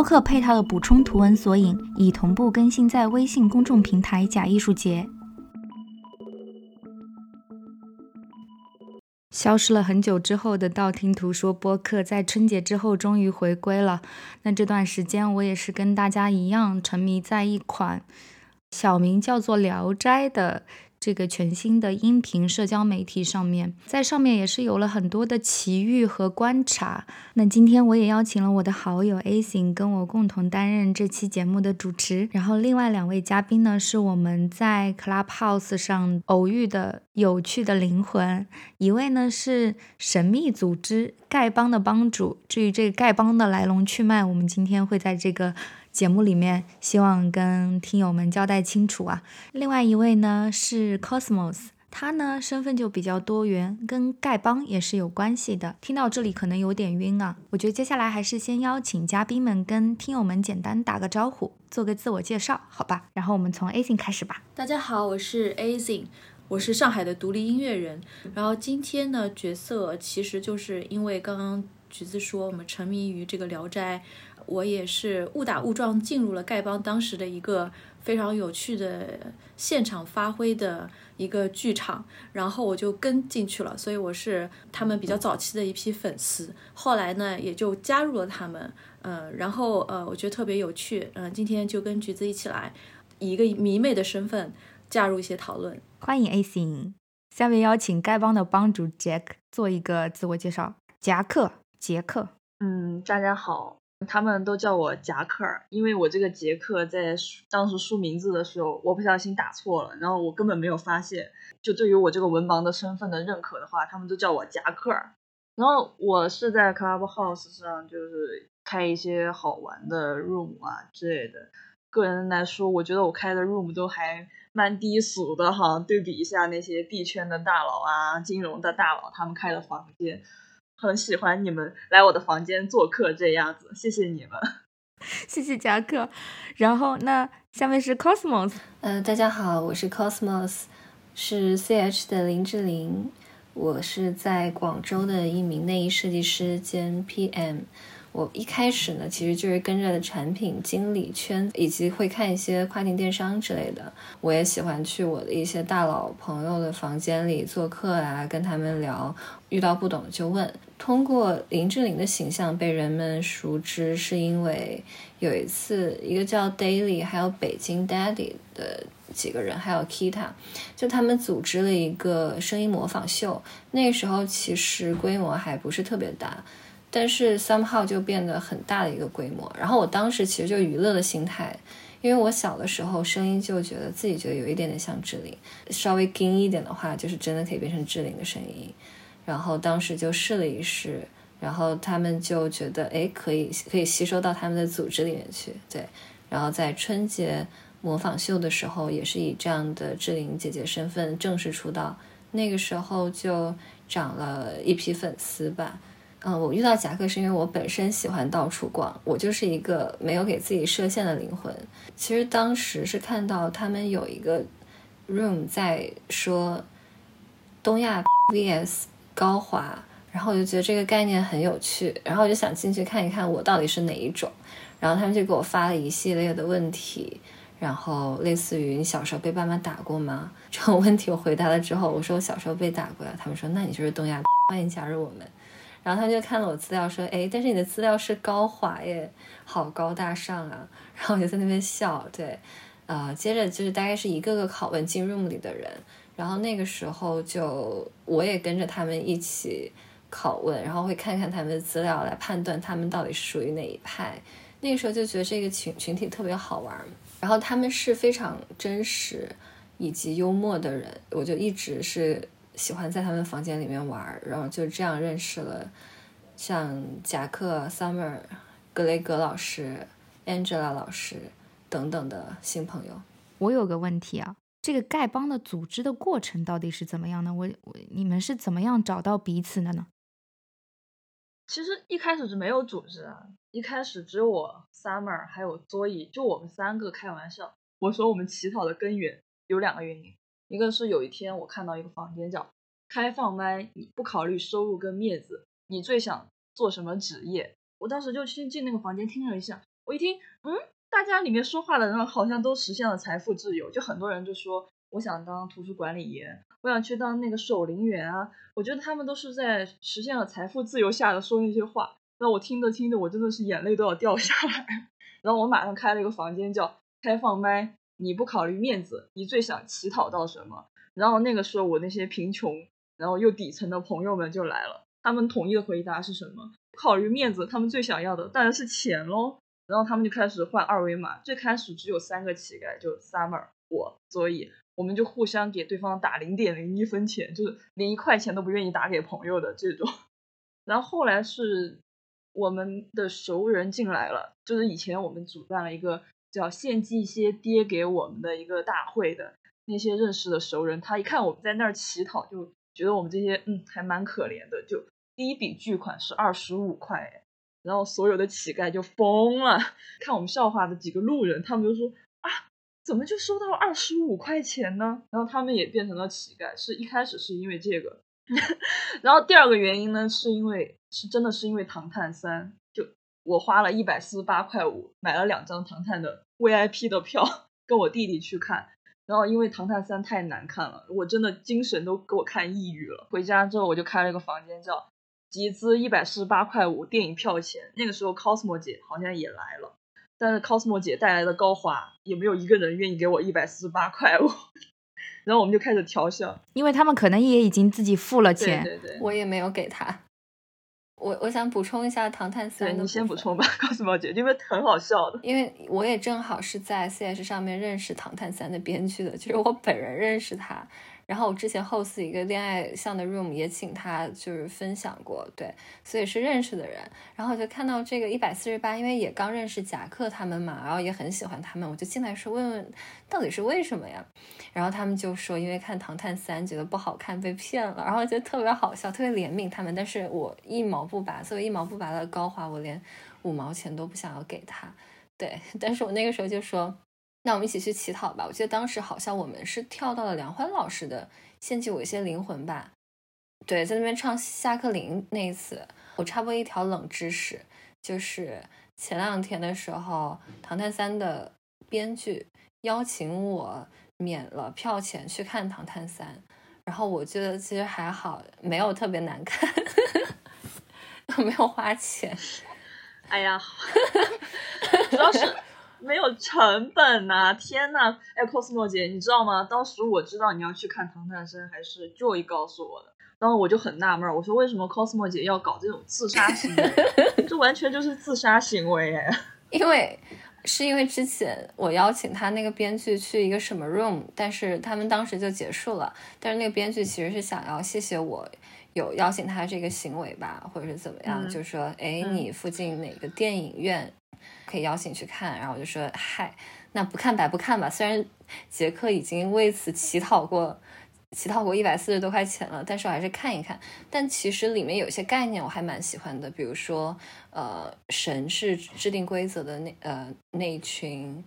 播客配套的补充图文索引已同步更新在微信公众平台“假艺术节”。消失了很久之后的道听途说播客，在春节之后终于回归了。那这段时间，我也是跟大家一样，沉迷在一款小名叫做《聊斋》的。这个全新的音频社交媒体上面，在上面也是有了很多的奇遇和观察。那今天我也邀请了我的好友 A 型跟我共同担任这期节目的主持。然后另外两位嘉宾呢，是我们在 Clubhouse 上偶遇的有趣的灵魂。一位呢是神秘组织丐帮的帮主。至于这个丐帮的来龙去脉，我们今天会在这个。节目里面希望跟听友们交代清楚啊。另外一位呢是 Cosmos，他呢身份就比较多元，跟丐帮也是有关系的。听到这里可能有点晕啊，我觉得接下来还是先邀请嘉宾们跟听友们简单打个招呼，做个自我介绍，好吧？然后我们从 A Z 开始吧。大家好，我是 A Z，我是上海的独立音乐人。然后今天呢角色其实就是因为刚刚橘子说我们沉迷于这个《聊斋》。我也是误打误撞进入了丐帮当时的一个非常有趣的现场发挥的一个剧场，然后我就跟进去了，所以我是他们比较早期的一批粉丝。后来呢，也就加入了他们，嗯，然后呃，我觉得特别有趣，嗯，今天就跟橘子一起来，以一个迷妹的身份加入一些讨论。欢迎 A 型，下面邀请丐帮的帮主 Jack 做一个自我介绍。夹克，杰克，嗯，大家好。他们都叫我夹克儿，因为我这个杰克在当时输名字的时候，我不小心打错了，然后我根本没有发现。就对于我这个文盲的身份的认可的话，他们都叫我夹克儿。然后我是在 Clubhouse 上，就是开一些好玩的 room 啊之类的。个人来说，我觉得我开的 room 都还蛮低俗的哈，对比一下那些币圈的大佬啊、金融的大佬他们开的房间。很喜欢你们来我的房间做客这样子，谢谢你们，谢谢夹克。然后那下面是 Cosmos，呃，大家好，我是 Cosmos，是 CH 的林志玲，我是在广州的一名内衣设计师兼 PM。我一开始呢，其实就是跟着产品经理圈，以及会看一些跨境电商之类的。我也喜欢去我的一些大佬朋友的房间里做客啊，跟他们聊，遇到不懂的就问。通过林志玲的形象被人们熟知，是因为有一次，一个叫 Daily，还有北京 Daddy 的几个人，还有 Kita，就他们组织了一个声音模仿秀。那时候其实规模还不是特别大。但是 somehow 就变得很大的一个规模，然后我当时其实就娱乐的心态，因为我小的时候声音就觉得自己觉得有一点点像志玲，稍微精一点的话，就是真的可以变成志玲的声音，然后当时就试了一试，然后他们就觉得哎可以可以吸收到他们的组织里面去，对，然后在春节模仿秀的时候也是以这样的志玲姐姐身份正式出道，那个时候就涨了一批粉丝吧。嗯，我遇到夹克是因为我本身喜欢到处逛，我就是一个没有给自己设限的灵魂。其实当时是看到他们有一个 room 在说东亚 vs 高华，然后我就觉得这个概念很有趣，然后我就想进去看一看我到底是哪一种。然后他们就给我发了一系列的问题，然后类似于你小时候被爸妈打过吗？这种问题我回答了之后，我说我小时候被打过呀。他们说那你就是东亚，欢迎加入我们。然后他们就看了我资料，说：“哎，但是你的资料是高华耶，好高大上啊！” 然后我就在那边笑。对，呃，接着就是大概是一个个拷问进 room 里的人，然后那个时候就我也跟着他们一起拷问，然后会看看他们的资料来判断他们到底属于哪一派。那个时候就觉得这个群群体特别好玩，然后他们是非常真实以及幽默的人，我就一直是。喜欢在他们房间里面玩，然后就这样认识了像夹克、Summer、格雷格老师、Angela 老师等等的新朋友。我有个问题啊，这个丐帮的组织的过程到底是怎么样的？我我你们是怎么样找到彼此的呢？其实一开始是没有组织啊，一开始只有我 Summer 还有 Zoe，就我们三个开玩笑。我说我们乞讨的根源有两个原因，一个是有一天我看到一个房间叫开放麦，你不考虑收入跟面子，你最想做什么职业？我当时就先进那个房间听了一下，我一听，嗯。大家里面说话的人好像都实现了财富自由，就很多人就说我想当图书管理员，我想去当那个守灵员啊。我觉得他们都是在实现了财富自由下的说那些话。那我听着听着，我真的是眼泪都要掉下来。然后我马上开了一个房间叫开放麦，你不考虑面子，你最想乞讨到什么？然后那个时候我那些贫穷然后又底层的朋友们就来了，他们统一的回答是什么？考虑面子，他们最想要的当然是钱喽。然后他们就开始换二维码，最开始只有三个乞丐，就 Summer 我，所以我们就互相给对方打零点零一分钱，就是连一块钱都不愿意打给朋友的这种。然后后来是我们的熟人进来了，就是以前我们主办了一个叫献祭一些爹给我们的一个大会的那些认识的熟人，他一看我们在那儿乞讨，就觉得我们这些嗯还蛮可怜的，就第一笔巨款是二十五块。然后所有的乞丐就疯了，看我们笑话的几个路人，他们就说啊，怎么就收到二十五块钱呢？然后他们也变成了乞丐，是一开始是因为这个，然后第二个原因呢，是因为是真的是因为唐探三，就我花了一百四十八块五买了两张唐探的 VIP 的票，跟我弟弟去看，然后因为唐探三太难看了，我真的精神都给我看抑郁了。回家之后我就开了一个房间叫。集资一百四十八块五电影票钱，那个时候 Cosmo 姐好像也来了，但是 Cosmo 姐带来的高华也没有一个人愿意给我一百四十八块五，然后我们就开始调笑，因为他们可能也已经自己付了钱，对对对，我也没有给他。我我想补充一下《唐探三》，你先补充吧，Cosmo 姐，因为很好笑的，因为我也正好是在 CS 上面认识《唐探三》的编剧的，就是我本人认识他。然后我之前 host 一个恋爱向的 room 也请他就是分享过，对，所以是认识的人。然后我就看到这个一百四十八，因为也刚认识夹克他们嘛，然后也很喜欢他们，我就进来说问问到底是为什么呀？然后他们就说因为看《唐探三》觉得不好看被骗了，然后觉得特别好笑，特别怜悯他们。但是我一毛不拔，作为一毛不拔的高华，我连五毛钱都不想要给他。对，但是我那个时候就说。那我们一起去乞讨吧。我记得当时好像我们是跳到了梁欢老师的《献祭我一些灵魂》吧。对，在那边唱下课铃那一次，我插播一条冷知识，就是前两天的时候，《唐探三》的编剧邀请我免了票钱去看《唐探三》，然后我觉得其实还好，没有特别难看，没有花钱。哎呀，主要是。没有成本呐！天呐，哎，cosmo 姐，你知道吗？当时我知道你要去看《唐探三》，还是 Joy 告诉我的。然后我就很纳闷，我说为什么 cosmo 姐要搞这种自杀行为？这完全就是自杀行为哎！因为是因为之前我邀请他那个编剧去一个什么 room，但是他们当时就结束了。但是那个编剧其实是想要谢谢我有邀请他这个行为吧，或者是怎么样？就说哎，你附近哪个电影院？可以邀请去看，然后我就说嗨，那不看白不看吧。虽然杰克已经为此乞讨过，乞讨过一百四十多块钱了，但是我还是看一看。但其实里面有一些概念我还蛮喜欢的，比如说，呃，神是制定规则的那呃那一群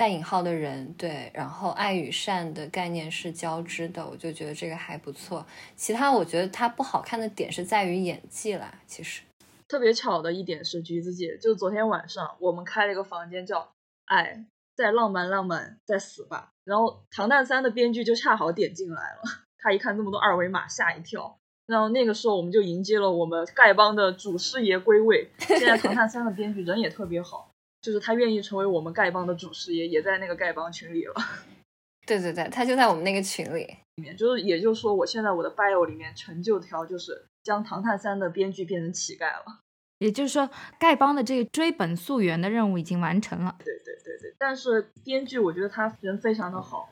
带引号的人，对。然后爱与善的概念是交织的，我就觉得这个还不错。其他我觉得它不好看的点是在于演技啦，其实。特别巧的一点是，橘子姐就昨天晚上我们开了一个房间，叫“爱再浪漫浪漫再死吧”。然后《唐探三》的编剧就恰好点进来了，他一看这么多二维码，吓一跳。然后那个时候我们就迎接了我们丐帮的祖师爷归位。现在《唐探三》的编剧人也特别好，就是他愿意成为我们丐帮的祖师爷，也在那个丐帮群里了。对对对，他就在我们那个群里。里面就是，也就是说，我现在我的 bio 里面成就条就是。将《唐探三》的编剧变成乞丐了，也就是说，丐帮的这个追本溯源的任务已经完成了。对对对对，但是编剧我觉得他人非常的好。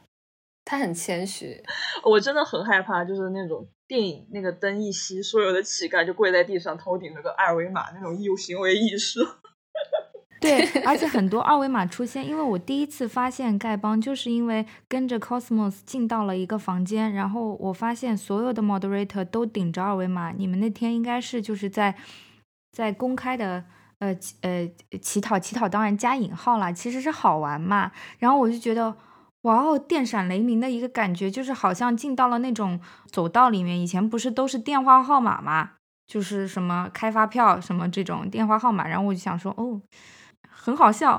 他很谦虚。我真的很害怕，就是那种电影那个灯一熄，所有的乞丐就跪在地上，头顶着个二维码那种有行为艺术。对，而且很多二维码出现，因为我第一次发现丐帮，就是因为跟着 Cosmos 进到了一个房间，然后我发现所有的 moderator 都顶着二维码。你们那天应该是就是在在公开的呃呃乞讨，乞讨当然加引号啦，其实是好玩嘛。然后我就觉得，哇哦，电闪雷鸣的一个感觉，就是好像进到了那种走道里面。以前不是都是电话号码嘛，就是什么开发票什么这种电话号码，然后我就想说，哦。很好笑，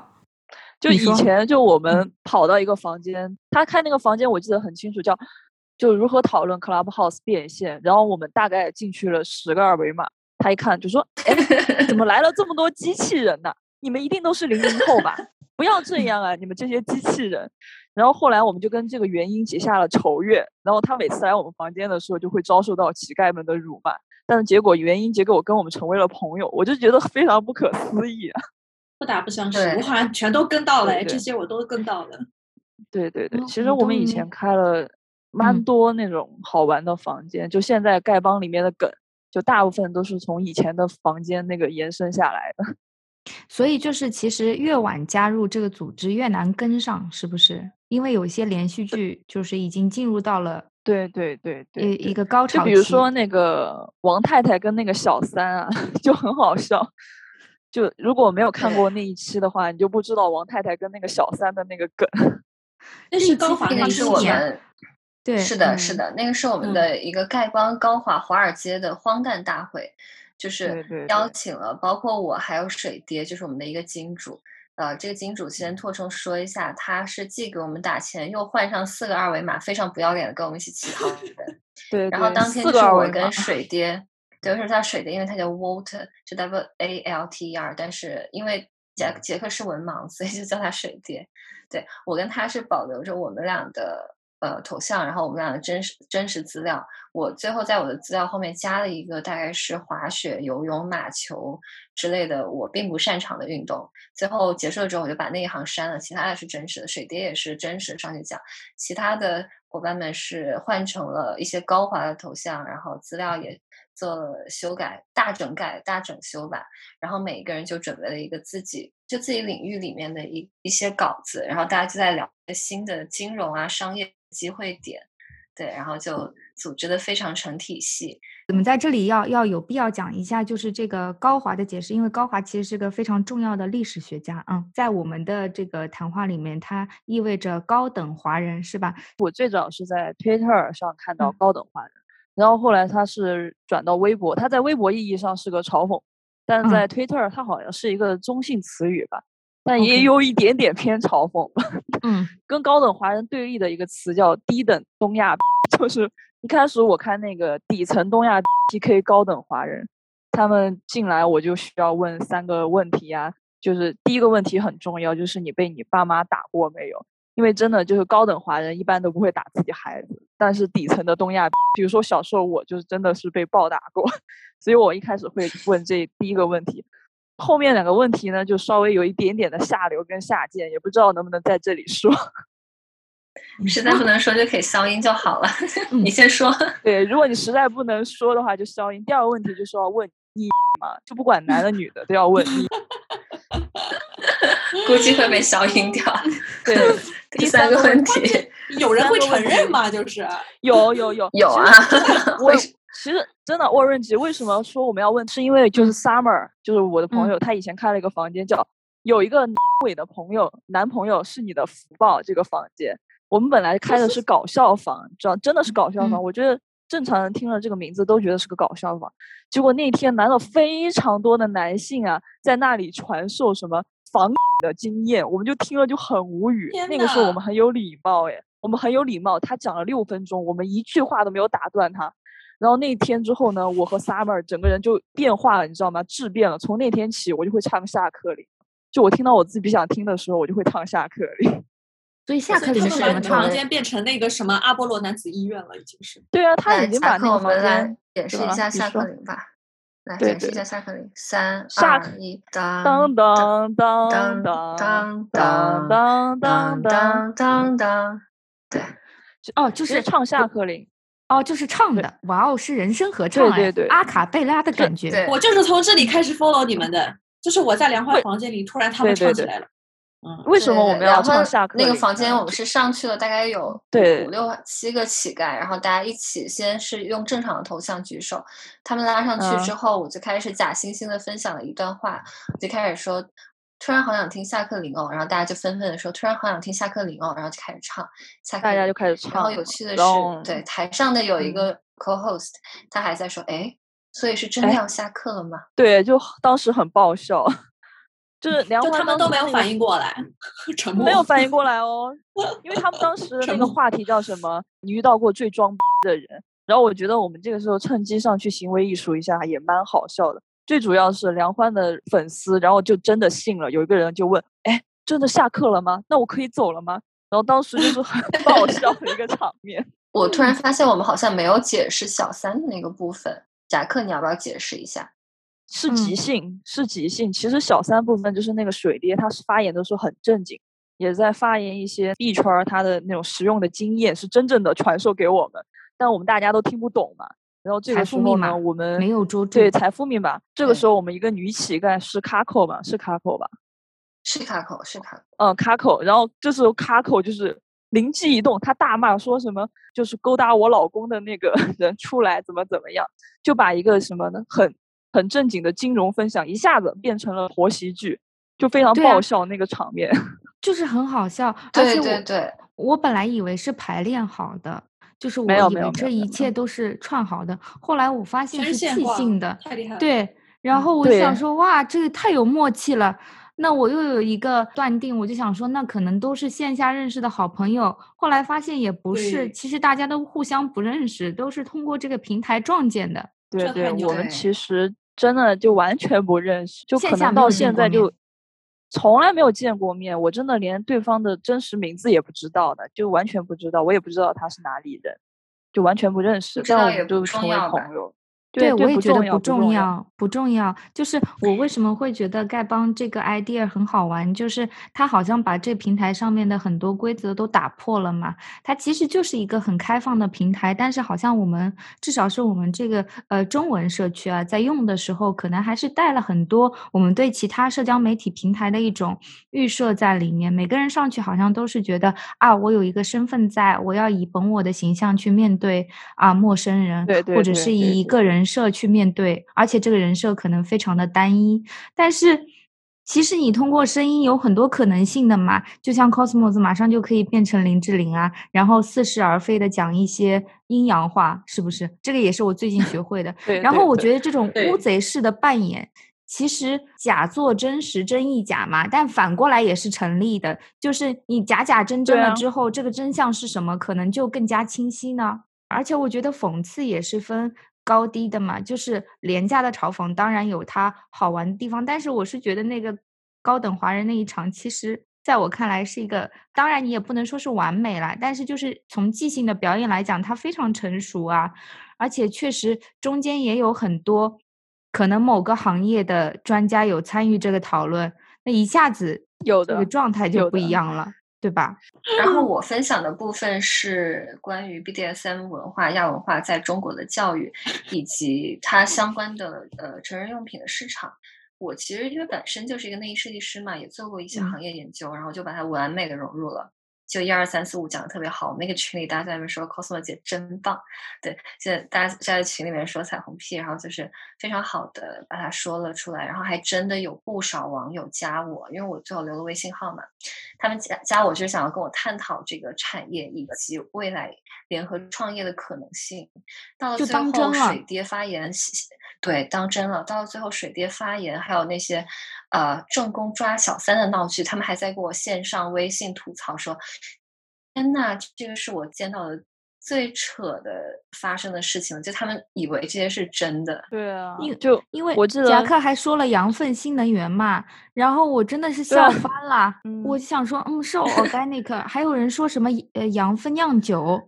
就以前就我们跑到一个房间，他开那个房间我记得很清楚，叫就如何讨论 Clubhouse 变现。然后我们大概进去了十个二维码，他一看就说：“哎，怎么来了这么多机器人呢？你们一定都是零零后吧？不要这样啊，你们这些机器人。”然后后来我们就跟这个原因结下了仇怨。然后他每次来我们房间的时候，就会遭受到乞丐们的辱骂。但是结果原因结果跟我们成为了朋友，我就觉得非常不可思议啊。不打不相识，我好像全都跟到了，这些我都跟到了。对对对，其实我们以前开了蛮多那种好玩的房间，就现在丐帮里面的梗，就大部分都是从以前的房间那个延伸下来的。所以就是其实越晚加入这个组织越难跟上，是不是？因为有一些连续剧就是已经进入到了对对对对一个高潮就比如说那个王太太跟那个小三啊，就很好笑。就如果没有看过那一期的话，你就不知道王太太跟那个小三的那个梗。那是高华那个是我们，对，是的，是的，那个是我们的一个丐帮高华华尔街的荒诞大会，就是邀请了包括我还有水爹，就是我们的一个金主。呃，这个金主先拓充说一下，他是既给我们打钱，又换上四个二维码，非常不要脸的跟我们一起乞讨的。对，然后当天就是我跟水爹。对，为什么叫水的？因为它叫 Walter，就 W A L T E R，但是因为杰杰克是文盲，所以就叫他水爹。对我跟他是保留着我们俩的呃头像，然后我们俩的真实真实资料。我最后在我的资料后面加了一个大概是滑雪、游泳、马球之类的我并不擅长的运动。最后结束了之后，我就把那一行删了，其他的是真实的。水蝶也是真实的上去讲，其他的伙伴们是换成了一些高华的头像，然后资料也。做了修改，大整改、大整修吧。然后每一个人就准备了一个自己就自己领域里面的一一些稿子，然后大家就在聊新的金融啊、商业机会点，对，然后就组织的非常成体系。我们在这里要要有必要讲一下，就是这个高华的解释，因为高华其实是个非常重要的历史学家啊，在我们的这个谈话里面，它意味着高等华人，是吧？我最早是在 Twitter 上看到高等华人。然后后来他是转到微博，他在微博意义上是个嘲讽，但在 Twitter 他好像是一个中性词语吧，但也有一点点偏嘲讽。嗯，跟高等华人对立的一个词叫低等东亚，就是一开始我看那个底层东亚 PK 高等华人，他们进来我就需要问三个问题啊，就是第一个问题很重要，就是你被你爸妈打过没有？因为真的就是高等华人一般都不会打自己孩子，但是底层的东亚，比如说小时候我就是真的是被暴打过，所以我一开始会问这第一个问题，后面两个问题呢就稍微有一点点的下流跟下贱，也不知道能不能在这里说。实在不能说就可以消音就好了，你先说。对，如果你实在不能说的话就消音。第二个问题就是要问你嘛，就不管男的女的都要问你。估计会被消音掉。对，第三个问题，有人会承认吗？就是有有有有啊。我其实真的，沃润吉为什么说我们要问？是因为就是 Summer，就是我的朋友，他以前开了一个房间，叫有一个伟的朋友，男朋友是你的福报。这个房间，我们本来开的是搞笑房，知道真的是搞笑房。我觉得正常人听了这个名字都觉得是个搞笑房。结果那天来了非常多的男性啊，在那里传授什么。防的经验，我们就听了就很无语。那个时候我们很有礼貌，哎，我们很有礼貌。他讲了六分钟，我们一句话都没有打断他。然后那天之后呢，我和 Summer 整个人就变化了，你知道吗？质变了。从那天起，我就会唱下课铃。就我听到我自己不想听的时候，我就会唱下课铃。所以下课铃是什么？房间变成那个什么阿波罗男子医院了，已经是。对啊，他已经把那个房间解释一下下课铃吧。来展示一下下课铃，三二一，当当当当当当当当当当当。对，哦，就是唱下课铃。哦，就是唱的，哇哦，是人声合唱哎，对对对，阿卡贝拉的感觉。我就是从这里开始 follow 你们的，就是我在莲花房间里，突然他们唱起来了。嗯，为什么我们要唱下课？那个房间我们是上去了，大概有对五六七个乞丐，然后大家一起先是用正常的头像举手，他们拉上去之后，我就开始假惺惺的分享了一段话，就开始说。突然好想听下课铃哦，然后大家就纷纷的说：“突然好想听下课铃哦。”然后就开始唱，下大家就开始唱。然后有趣的是，对台上的有一个 co-host，他还在说：“哎，所以是真的要下课了吗？”对，就当时很爆笑，就是梁欢他们都没有反应过来，沉默，没有反应过来哦，因为他们当时那个话题叫什么？你遇到过最装逼的人？然后我觉得我们这个时候趁机上去行为艺术一下，也蛮好笑的。最主要是梁欢的粉丝，然后就真的信了。有一个人就问：“哎，真的下课了吗？那我可以走了吗？”然后当时就是很 爆笑的一个场面。我突然发现我们好像没有解释小三的那个部分。贾克，你要不要解释一下？是即兴，是即兴。其实小三部分就是那个水爹，他是发言的时候很正经，也在发言一些币圈他的那种实用的经验，是真正的传授给我们，但我们大家都听不懂嘛。然后这个时候呢，我们没有捉住对财富密码。这个时候，我们一个女乞丐是卡口吧？是卡口吧？是卡口，是卡。嗯，卡口。然后这时候卡口就是灵机一动，他大骂说什么，就是勾搭我老公的那个 人出来，怎么怎么样，就把一个什么呢，很很正经的金融分享一下子变成了婆媳剧，就非常爆笑那个场面，就是很好笑。对对对，我本来以为是排练好的。就是我以为这一切都是串好的，后来我发现是即兴的，太厉害了。对，然后我想说，哇，这个太有默契了。那我又有一个断定，我就想说，那可能都是线下认识的好朋友。后来发现也不是，其实大家都互相不认识，都是通过这个平台撞见的。对对，我们其实真的就完全不认识，就可能到现在就。从来没有见过面，我真的连对方的真实名字也不知道的，就完全不知道，我也不知道他是哪里人，就完全不认识，但我们就成为朋友。对，我也觉得不重要，不重要。就是我为什么会觉得丐帮这个 idea 很好玩，就是它好像把这平台上面的很多规则都打破了嘛。它其实就是一个很开放的平台，但是好像我们至少是我们这个呃中文社区啊，在用的时候，可能还是带了很多我们对其他社交媒体平台的一种预设在里面。每个人上去好像都是觉得啊，我有一个身份在，我要以本我的形象去面对啊陌生人，或者是以一个人。人设去面对，而且这个人设可能非常的单一，但是其实你通过声音有很多可能性的嘛，就像 Cosmos 马上就可以变成林志玲啊，然后似是而非的讲一些阴阳话，是不是？这个也是我最近学会的。然后我觉得这种乌贼式的扮演，其实假作真实，真亦假嘛，但反过来也是成立的，就是你假假真真了之后，这个真相是什么，可能就更加清晰呢。而且我觉得讽刺也是分。高低的嘛，就是廉价的嘲讽，当然有它好玩的地方。但是我是觉得那个高等华人那一场，其实在我看来是一个，当然你也不能说是完美啦，但是就是从即兴的表演来讲，它非常成熟啊，而且确实中间也有很多可能某个行业的专家有参与这个讨论，那一下子有的状态就不一样了。对吧？然后我分享的部分是关于 BDSM 文化、亚文化在中国的教育，以及它相关的呃成人用品的市场。我其实因为本身就是一个内衣设计师嘛，也做过一些行业研究，然后就把它完美的融入了。就一二三四五讲的特别好，我们那个群里大家在那边说 cosmo 姐真棒，对，现在大家在群里面说彩虹屁，然后就是非常好的把它说了出来，然后还真的有不少网友加我，因为我最后留了微信号嘛，他们加加我就是想要跟我探讨这个产业以及未来联合创业的可能性。到了最后水爹发言，对，当真了。到了最后水爹发言，还有那些。呃，正宫抓小三的闹剧，他们还在给我线上微信吐槽说：“天呐，这个是我见到的最扯的发生的事情。”就他们以为这些是真的。对啊，就因为我记得夹克还说了羊粪新能源嘛，然后我真的是笑翻了。我就想说，嗯，是 organic，还有人说什么呃羊粪酿酒，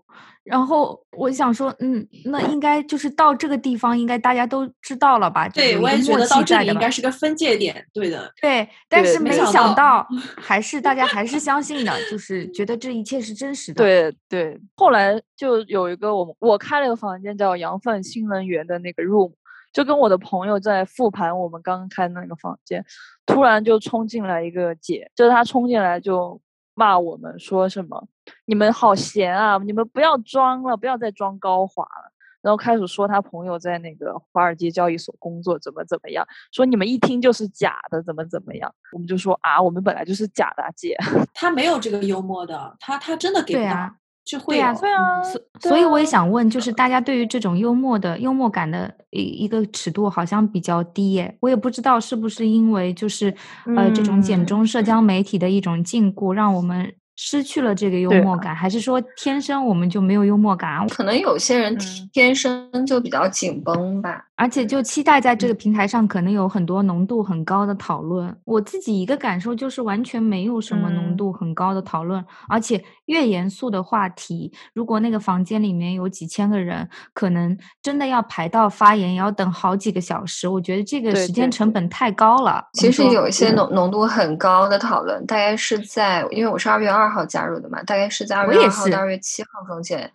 然后我想说，嗯，那应该就是到这个地方，应该大家都知道了吧？对，我也觉得到这里应该是个分界点。对的，对。但是没想到，还是大家还是相信的，就是觉得这一切是真实的。对对。后来就有一个我我开了个房间叫“羊粪新能源”的那个 room，就跟我的朋友在复盘我们刚刚开的那个房间，突然就冲进来一个姐，就是她冲进来就。骂我们说什么？你们好闲啊！你们不要装了，不要再装高华了。然后开始说他朋友在那个华尔街交易所工作，怎么怎么样？说你们一听就是假的，怎么怎么样？我们就说啊，我们本来就是假的，姐。他没有这个幽默的，他他真的给不到。就会呀，对啊，所所以我也想问，就是大家对于这种幽默的幽默感的一一个尺度好像比较低耶，我也不知道是不是因为就是呃这种简中社交媒体的一种禁锢，让我们。失去了这个幽默感，还是说天生我们就没有幽默感？可能有些人天生就比较紧绷吧。而且就期待在这个平台上可能有很多浓度很高的讨论。我自己一个感受就是完全没有什么浓度很高的讨论，而且越严肃的话题，如果那个房间里面有几千个人，可能真的要排到发言也要等好几个小时。我觉得这个时间成本太高了。其实有一些浓浓度很高的讨论，大概是在因为我是二月二号加入的嘛，大概是在二月二号到二月七号中间。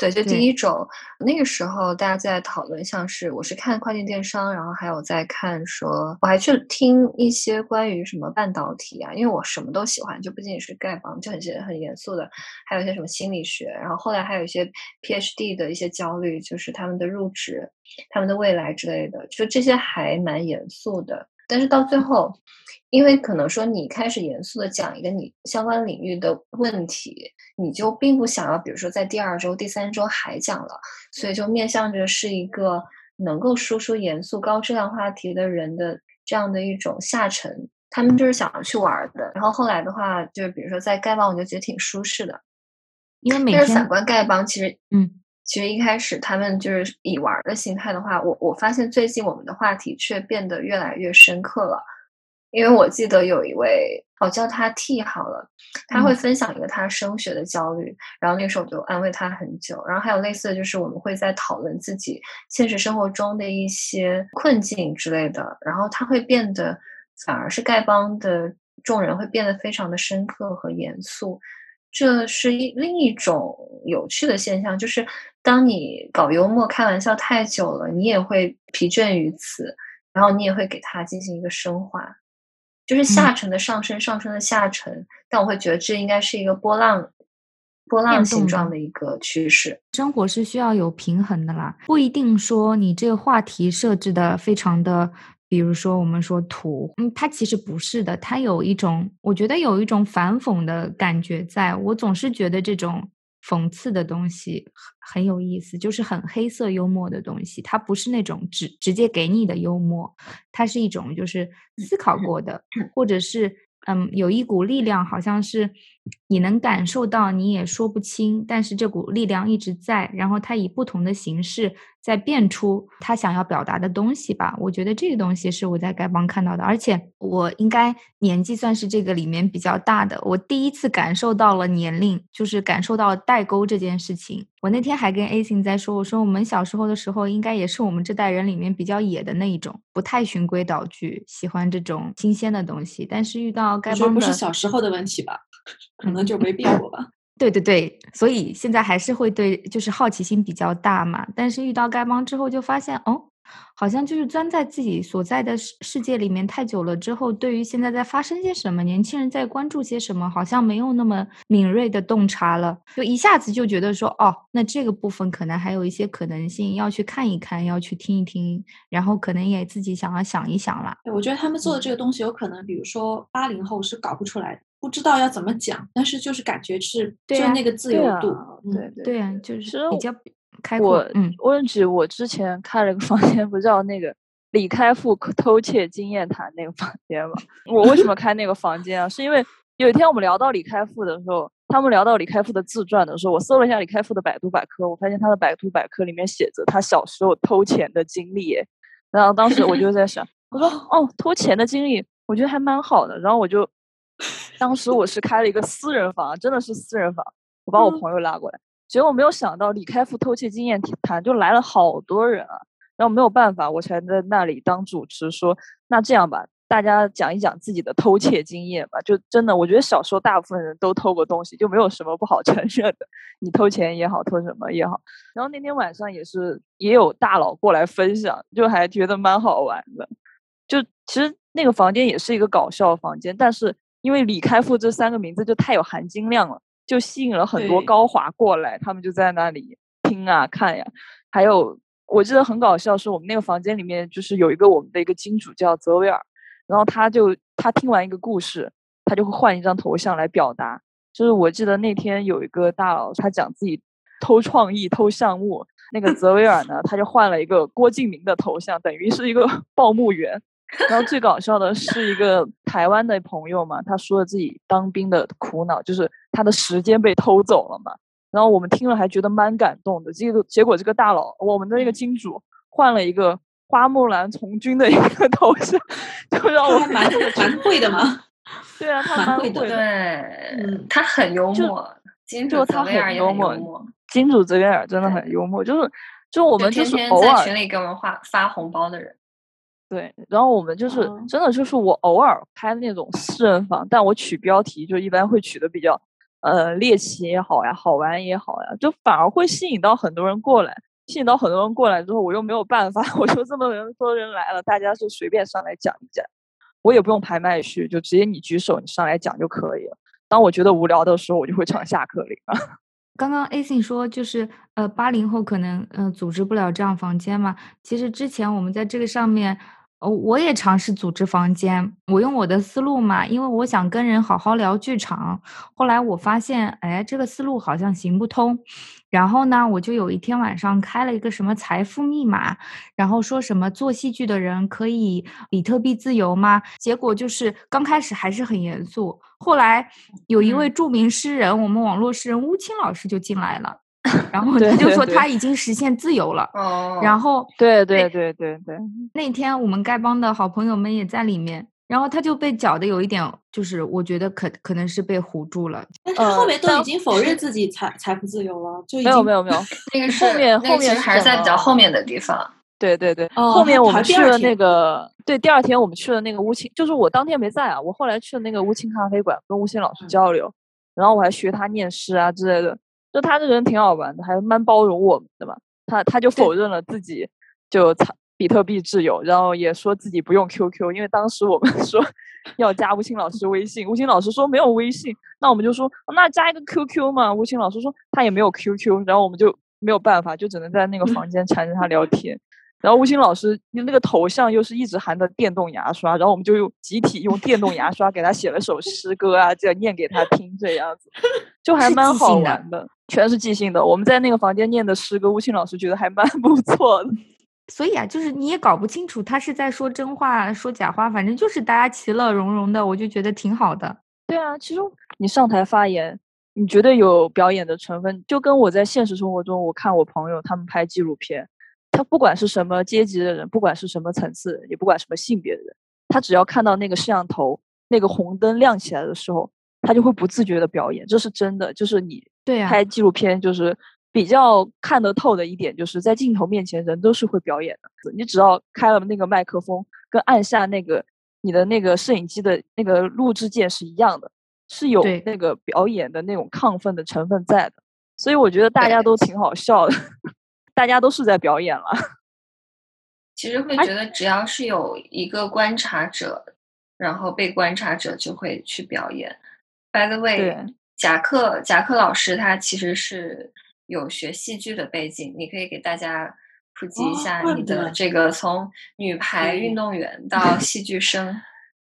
对，就第一种那个时候，大家在讨论，像是我是看跨境电商，然后还有在看说，我还去听一些关于什么半导体啊，因为我什么都喜欢，就不仅仅是丐帮，就很些很严肃的，还有一些什么心理学，然后后来还有一些 PhD 的一些焦虑，就是他们的入职、他们的未来之类的，就这些还蛮严肃的。但是到最后，因为可能说你开始严肃的讲一个你相关领域的问题，你就并不想要，比如说在第二周、第三周还讲了，所以就面向着是一个能够输出严肃高质量话题的人的这样的一种下沉，他们就是想要去玩的。然后后来的话，就是比如说在丐帮，我就觉得挺舒适的，因为每天反观丐帮，其实嗯。其实一开始他们就是以玩的心态的话，我我发现最近我们的话题却变得越来越深刻了。因为我记得有一位，我叫他 T 好了，他会分享一个他升学的焦虑，然后那时候我就安慰他很久。然后还有类似的就是我们会在讨论自己现实生活中的一些困境之类的，然后他会变得反而是丐帮的众人会变得非常的深刻和严肃。这是一另一种有趣的现象，就是当你搞幽默、开玩笑太久了，你也会疲倦于此，然后你也会给它进行一个升华，就是下沉的上升，上升的下沉。但我会觉得这应该是一个波浪、波浪形状的一个趋势。生活是需要有平衡的啦，不一定说你这个话题设置的非常的。比如说，我们说土，嗯，它其实不是的，它有一种，我觉得有一种反讽的感觉，在我总是觉得这种讽刺的东西很很有意思，就是很黑色幽默的东西，它不是那种直直接给你的幽默，它是一种就是思考过的，或者是嗯，有一股力量，好像是你能感受到，你也说不清，但是这股力量一直在，然后它以不同的形式。在变出他想要表达的东西吧，我觉得这个东西是我在丐帮看到的，而且我应该年纪算是这个里面比较大的，我第一次感受到了年龄，就是感受到代沟这件事情。我那天还跟 A 星在说，我说我们小时候的时候，应该也是我们这代人里面比较野的那一种，不太循规蹈矩，喜欢这种新鲜的东西。但是遇到丐帮的，不是小时候的问题吧？可能就没变过吧。对对对，所以现在还是会对，就是好奇心比较大嘛。但是遇到丐帮之后，就发现哦，好像就是钻在自己所在的世世界里面太久了之后，对于现在在发生些什么，年轻人在关注些什么，好像没有那么敏锐的洞察了，就一下子就觉得说，哦，那这个部分可能还有一些可能性，要去看一看，要去听一听，然后可能也自己想要想一想了。我觉得他们做的这个东西，有可能，比如说八零后是搞不出来的。不知道要怎么讲，但是就是感觉是，就那个自由度，对对对啊，就是比较开阔。嗯，问起我之前开了个房间，不叫那个李开复偷窃经验谈那个房间吗？我为什么开那个房间啊？是因为有一天我们聊到李开复的时候，他们聊到李开复的自传的时候，我搜了一下李开复的百度百科，我发现他的百度百科里面写着他小时候偷钱的经历。然后当时我就在想，我说 哦，偷钱的经历，我觉得还蛮好的。然后我就。当时我是开了一个私人房，真的是私人房。我把我朋友拉过来，结果没有想到李开复偷窃经验谈就来了好多人啊，然后没有办法，我才在那里当主持说，那这样吧，大家讲一讲自己的偷窃经验吧。就真的，我觉得小时候大部分人都偷过东西，就没有什么不好承认的。你偷钱也好，偷什么也好。然后那天晚上也是也有大佬过来分享，就还觉得蛮好玩的。就其实那个房间也是一个搞笑房间，但是因为李开复这三个名字就太有含金量了。就吸引了很多高华过来，他们就在那里听啊看呀。还有我记得很搞笑，是我们那个房间里面就是有一个我们的一个金主叫泽维尔，然后他就他听完一个故事，他就会换一张头像来表达。就是我记得那天有一个大佬，他讲自己偷创意、偷项目，那个泽维尔呢，他就换了一个郭敬明的头像，等于是一个 报幕员。然后最搞笑的是一个台湾的朋友嘛，他说了自己当兵的苦恼，就是他的时间被偷走了嘛。然后我们听了还觉得蛮感动的。结果结果，这个大佬，我们的那个金主换了一个花木兰从军的一个头像，就让我蛮蛮会的嘛。对啊，他蛮会的。对，他很幽默。金主他很幽默。金主泽维尔真的很幽默，就是就我们就是偶尔在群里给我们发发红包的人。对，然后我们就是真的就是我偶尔开那种私人房，但我取标题就一般会取的比较，呃，猎奇也好呀，好玩也好呀，就反而会吸引到很多人过来。吸引到很多人过来之后，我又没有办法，我说这么人多人来了，大家就随便上来讲一讲，我也不用排麦序，就直接你举手，你上来讲就可以了。当我觉得无聊的时候，我就会唱下课铃啊。刚刚 A 信说，就是呃，八零后可能呃组织不了这样房间嘛。其实之前我们在这个上面。哦，我也尝试组织房间，我用我的思路嘛，因为我想跟人好好聊剧场。后来我发现，哎，这个思路好像行不通。然后呢，我就有一天晚上开了一个什么财富密码，然后说什么做戏剧的人可以比特币自由吗？结果就是刚开始还是很严肃，后来有一位著名诗人，我们网络诗人乌青老师就进来了。然后他就说他已经实现自由了。哦。然后对对对对对，那天我们丐帮的好朋友们也在里面，然后他就被搅的有一点，就是我觉得可可能是被唬住了。但他后面都已经否认自己财财富自由了，就没有没有没有，那个后面后面还是在比较后面的地方。对对对，后面我们去了那个，对，第二天我们去了那个乌青，就是我当天没在啊，我后来去了那个乌青咖啡馆，跟乌青老师交流，然后我还学他念诗啊之类的。就他这个人挺好玩的，还蛮包容我们的嘛。他他就否认了自己就比特币挚友，然后也说自己不用 QQ，因为当时我们 说要加吴昕老师微信，吴昕老师说没有微信，那我们就说那加一个 QQ 嘛。吴昕老师说他也没有 QQ，然后我们就没有办法，就只能在那个房间缠着他聊天。然后吴昕老师那个头像又是一直含着电动牙刷，然后我们就用集体用电动牙刷给他写了首诗歌啊，这样念给他听，这样子就还蛮好玩的。全是即兴的，我们在那个房间念的诗歌，吴昕老师觉得还蛮 不错的。所以啊，就是你也搞不清楚他是在说真话说假话，反正就是大家其乐融融的，我就觉得挺好的。对啊，其实你上台发言，你绝对有表演的成分，就跟我在现实生活中，我看我朋友他们拍纪录片，他不管是什么阶级的人，不管是什么层次，也不管什么性别的人，他只要看到那个摄像头那个红灯亮起来的时候，他就会不自觉的表演，这是真的，就是你。对啊，拍纪录片就是比较看得透的一点，就是在镜头面前人都是会表演的。你只要开了那个麦克风，跟按下那个你的那个摄影机的那个录制键是一样的，是有那个表演的那种亢奋的成分在的。所以我觉得大家都挺好笑的，大家都是在表演了。其实会觉得只要是有一个观察者，然后被观察者就会去表演。By the way。贾克贾克老师他其实是有学戏剧的背景，你可以给大家普及一下你的这个从女排运动员 到戏剧生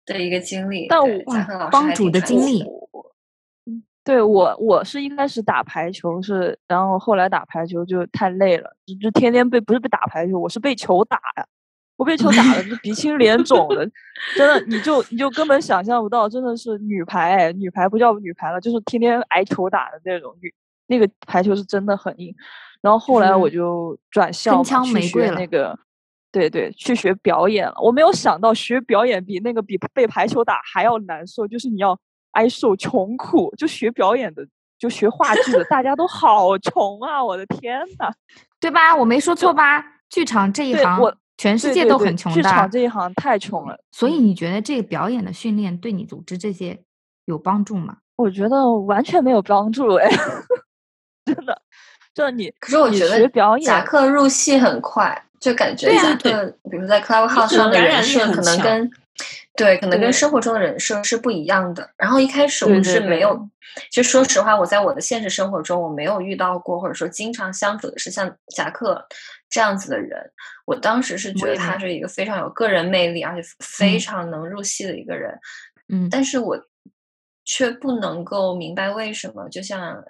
的一个经历。但贾克老师帮主的经历，对我我是一开始打排球是，然后后来打排球就太累了，就就天天被不是被打排球，我是被球打呀。我被球打的就鼻青脸肿的，真的，你就你就根本想象不到，真的是女排，女排不叫女排了，就是天天挨球打的那种女，那个排球是真的很硬。然后后来我就转校去学那个，对对，去学表演了。我没有想到学表演比那个比被排球打还要难受，就是你要挨受穷苦，就学表演的就学话剧的，大家都好穷啊！我的天呐，对吧？我没说错吧？剧场这一行，我全世界都很穷的。剧场这一行太穷了。所以你觉得这个表演的训练对你组织这些有帮助吗？我觉得完全没有帮助哎，真的。就你，可是我觉得表演夹克入戏很快，就感觉夹克，比如在 Clubhouse 上的人设可能跟。对，可能跟生活中的人设是不一样的。然后一开始我是没有，其实说实话，我在我的现实生活中我没有遇到过，或者说经常相处的是像夹克这样子的人。我当时是觉得他是一个非常有个人魅力，而且非常能入戏的一个人。嗯，但是我却不能够明白为什么，就像。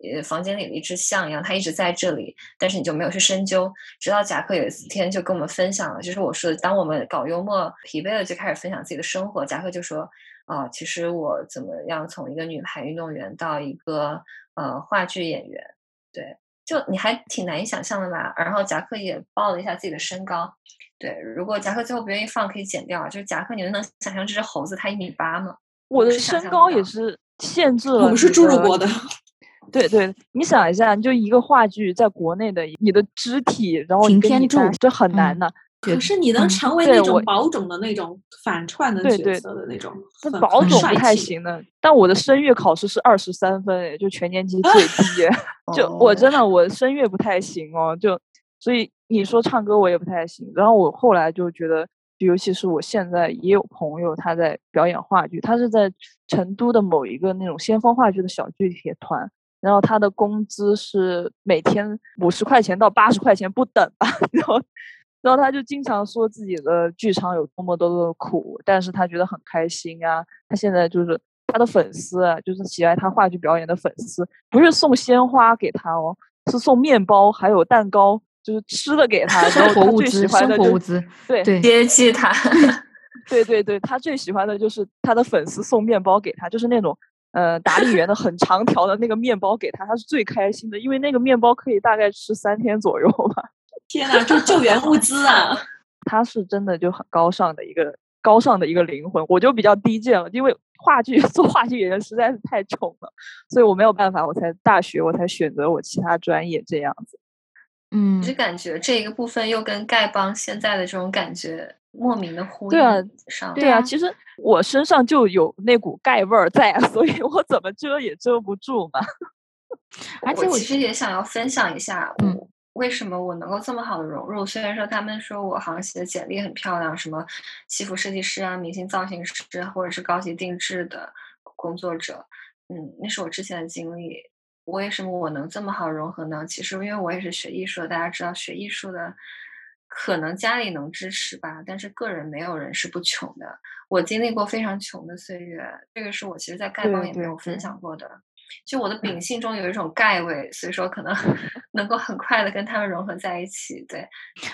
呃，房间里的一只象一样，它一直在这里，但是你就没有去深究。直到贾克有一天就跟我们分享了，就是我说的，当我们搞幽默疲惫了，就开始分享自己的生活。贾克就说：“啊，其实我怎么样从一个女排运动员到一个呃话剧演员？对，就你还挺难以想象的吧？”然后夹克也报了一下自己的身高。对，如果夹克最后不愿意放，可以剪掉。就是夹克，你们能想象这只猴子它一米八吗？我的身高也是限制了。我们是侏儒国的。对对，你想一下，就一个话剧在国内的，你的肢体，然后擎天柱，这很难的。可是你能成为那种保种的那种反串的角色的那种，保种不太行的。但我的声乐考试是二十三分，就全年级最低。就我真的我声乐不太行哦，就所以你说唱歌我也不太行。然后我后来就觉得，尤其是我现在也有朋友他在表演话剧，他是在成都的某一个那种先锋话剧的小剧团。然后他的工资是每天五十块钱到八十块钱不等吧，然后，然后他就经常说自己的剧场有多么多么的苦，但是他觉得很开心啊。他现在就是他的粉丝，就是喜爱他话剧表演的粉丝，不是送鲜花给他哦，是送面包还有蛋糕，就是吃的给他。生活物资，生活物资，对对，接济他。对对对，他最喜欢的就是他的粉丝送面包给他，就是那种。呃，达利园的很长条的那个面包给他，他是最开心的，因为那个面包可以大概吃三天左右吧。天哪，就救援物资啊！他是真的就很高尚的一个高尚的一个灵魂，我就比较低贱了，因为话剧 做话剧演员实在是太穷了，所以我没有办法，我才大学我才选择我其他专业这样子。嗯，就感觉这一个部分又跟丐帮现在的这种感觉。莫名的呼对啊，上对啊，其实我身上就有那股丐味儿在，所以我怎么遮也遮不住嘛。而且我其实也想要分享一下，我为什么我能够这么好的融入。虽然说他们说我好像写的简历很漂亮，什么西服设计师啊、明星造型师或者是高级定制的工作者，嗯，那是我之前的经历。为什么我能这么好融合呢？其实因为我也是学艺术的，大家知道学艺术的。可能家里能支持吧，但是个人没有人是不穷的。我经历过非常穷的岁月，这个是我其实，在丐帮也没有分享过的。就我的秉性中有一种盖味，所以说可能 能够很快的跟他们融合在一起。对，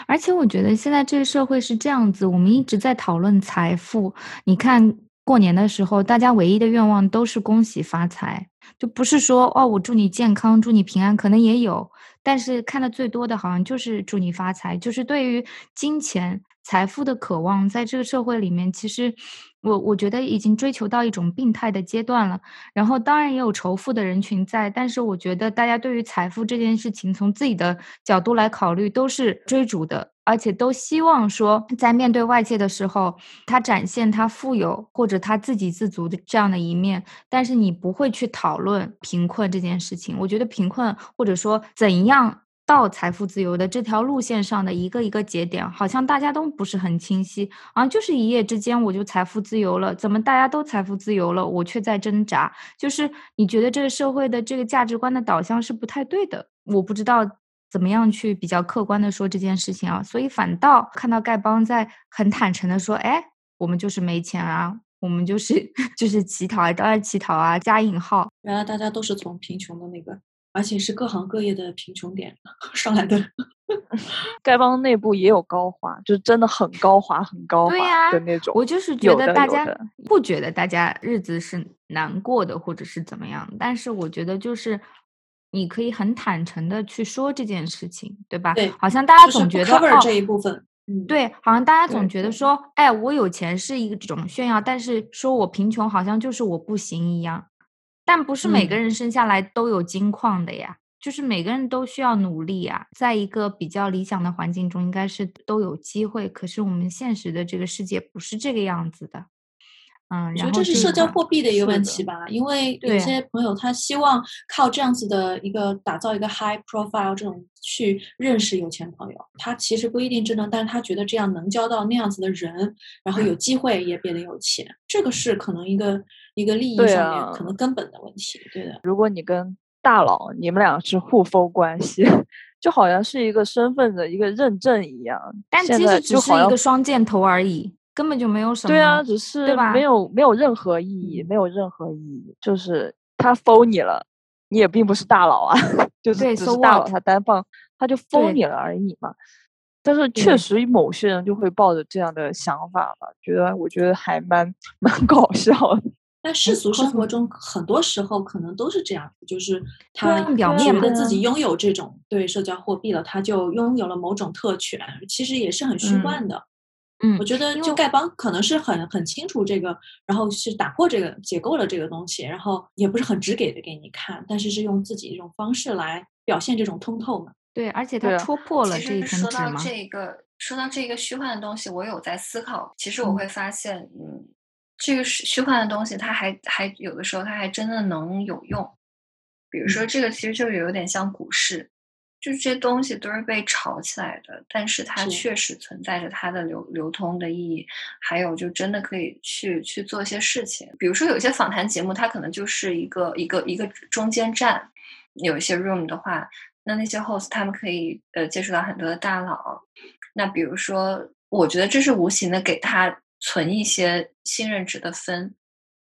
而且我觉得现在这个社会是这样子，我们一直在讨论财富。你看过年的时候，大家唯一的愿望都是恭喜发财，就不是说哦，我祝你健康，祝你平安，可能也有。但是看的最多的好像就是祝你发财，就是对于金钱财富的渴望，在这个社会里面，其实我我觉得已经追求到一种病态的阶段了。然后当然也有仇富的人群在，但是我觉得大家对于财富这件事情，从自己的角度来考虑，都是追逐的。而且都希望说，在面对外界的时候，他展现他富有或者他自给自足的这样的一面。但是你不会去讨论贫困这件事情。我觉得贫困或者说怎样到财富自由的这条路线上的一个一个节点，好像大家都不是很清晰啊。就是一夜之间我就财富自由了，怎么大家都财富自由了，我却在挣扎？就是你觉得这个社会的这个价值观的导向是不太对的。我不知道。怎么样去比较客观的说这件事情啊？所以反倒看到丐帮在很坦诚的说：“哎，我们就是没钱啊，我们就是 就是乞讨啊，当然乞讨啊，加引号。原来大家都是从贫穷的那个，而且是各行各业的贫穷点 上来的。丐帮内部也有高华，就是真的很高华、很高华的那种。我就是觉得大家不觉得大家日子是难过的，或者是怎么样，但是我觉得就是。你可以很坦诚的去说这件事情，对吧？对，好像大家总觉得哦，这一部分，嗯，对，好像大家总觉得说，哎，我有钱是一种炫耀，但是说我贫穷好像就是我不行一样。但不是每个人生下来都有金矿的呀，就是每个人都需要努力啊，在一个比较理想的环境中，应该是都有机会。可是我们现实的这个世界不是这个样子的。嗯，我觉得这是社交货币的一个问题吧，因为有些朋友他希望靠这样子的一个打造一个 high profile 这种去认识有钱朋友，他其实不一定真的，但是他觉得这样能交到那样子的人，然后有机会也变得有钱，这个是可能一个一个利益上面可能根本的问题。对的，如果你跟大佬你们俩是互封关系，就好像是一个身份的一个认证一样，但其实只是一个双箭头而已。根本就没有什么，对啊，只是对吧？没有没有任何意义，没有任何意义，就是他封你了，你也并不是大佬啊，就是只是大佬他单放，他就封你了而已嘛。但是确实某些人就会抱着这样的想法吧，觉得我觉得还蛮蛮搞笑的。但世俗生活中很多时候可能都是这样，就是他觉得自己拥有这种对社交货币了，他就拥有了某种特权，其实也是很虚幻的。嗯，我觉得就丐帮可能是很很清楚这个，然后是打破这个解构了这个东西，然后也不是很直给的给你看，但是是用自己一种方式来表现这种通透嘛。对，而且他戳破了这一层纸说到这个，说到这个虚幻的东西，我有在思考。其实我会发现，嗯，这个虚虚幻的东西，它还还有的时候，它还真的能有用。比如说，这个其实就有点像股市。就这些东西都是被炒起来的，但是它确实存在着它的流流通的意义，还有就真的可以去去做一些事情。比如说有些访谈节目，它可能就是一个一个一个中间站，有一些 room 的话，那那些 host 他们可以呃接触到很多的大佬。那比如说，我觉得这是无形的给他存一些信任值的分，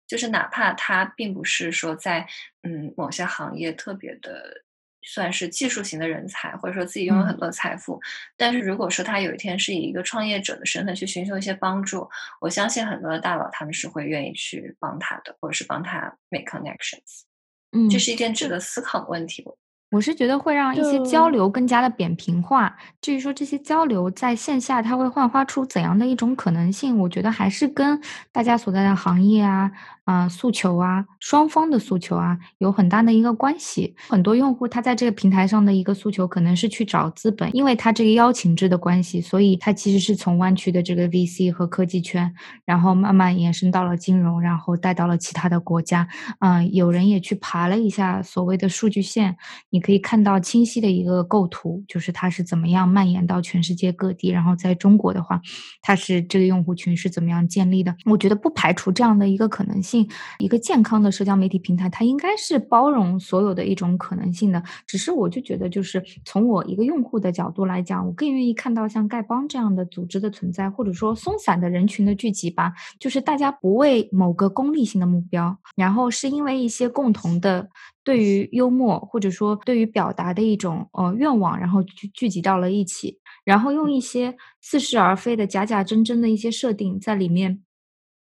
就是哪怕他并不是说在嗯某些行业特别的。算是技术型的人才，或者说自己拥有很多财富，但是如果说他有一天是以一个创业者的身份去寻求一些帮助，我相信很多的大佬他们是会愿意去帮他的，或者是帮他 make connections。嗯，这是一件值得思考的问题。我是觉得会让一些交流更加的扁平化。至于说这些交流在线下它会焕发出怎样的一种可能性，我觉得还是跟大家所在的行业啊。啊，诉求啊，双方的诉求啊，有很大的一个关系。很多用户他在这个平台上的一个诉求，可能是去找资本，因为他这个邀请制的关系，所以他其实是从湾区的这个 VC 和科技圈，然后慢慢延伸到了金融，然后带到了其他的国家。嗯，有人也去爬了一下所谓的数据线，你可以看到清晰的一个构图，就是它是怎么样蔓延到全世界各地。然后在中国的话，它是这个用户群是怎么样建立的？我觉得不排除这样的一个可能性。一个健康的社交媒体平台，它应该是包容所有的一种可能性的。只是我就觉得，就是从我一个用户的角度来讲，我更愿意看到像丐帮这样的组织的存在，或者说松散的人群的聚集吧。就是大家不为某个功利性的目标，然后是因为一些共同的对于幽默或者说对于表达的一种呃愿望，然后聚聚集到了一起，然后用一些似是而非的假假真真的一些设定在里面。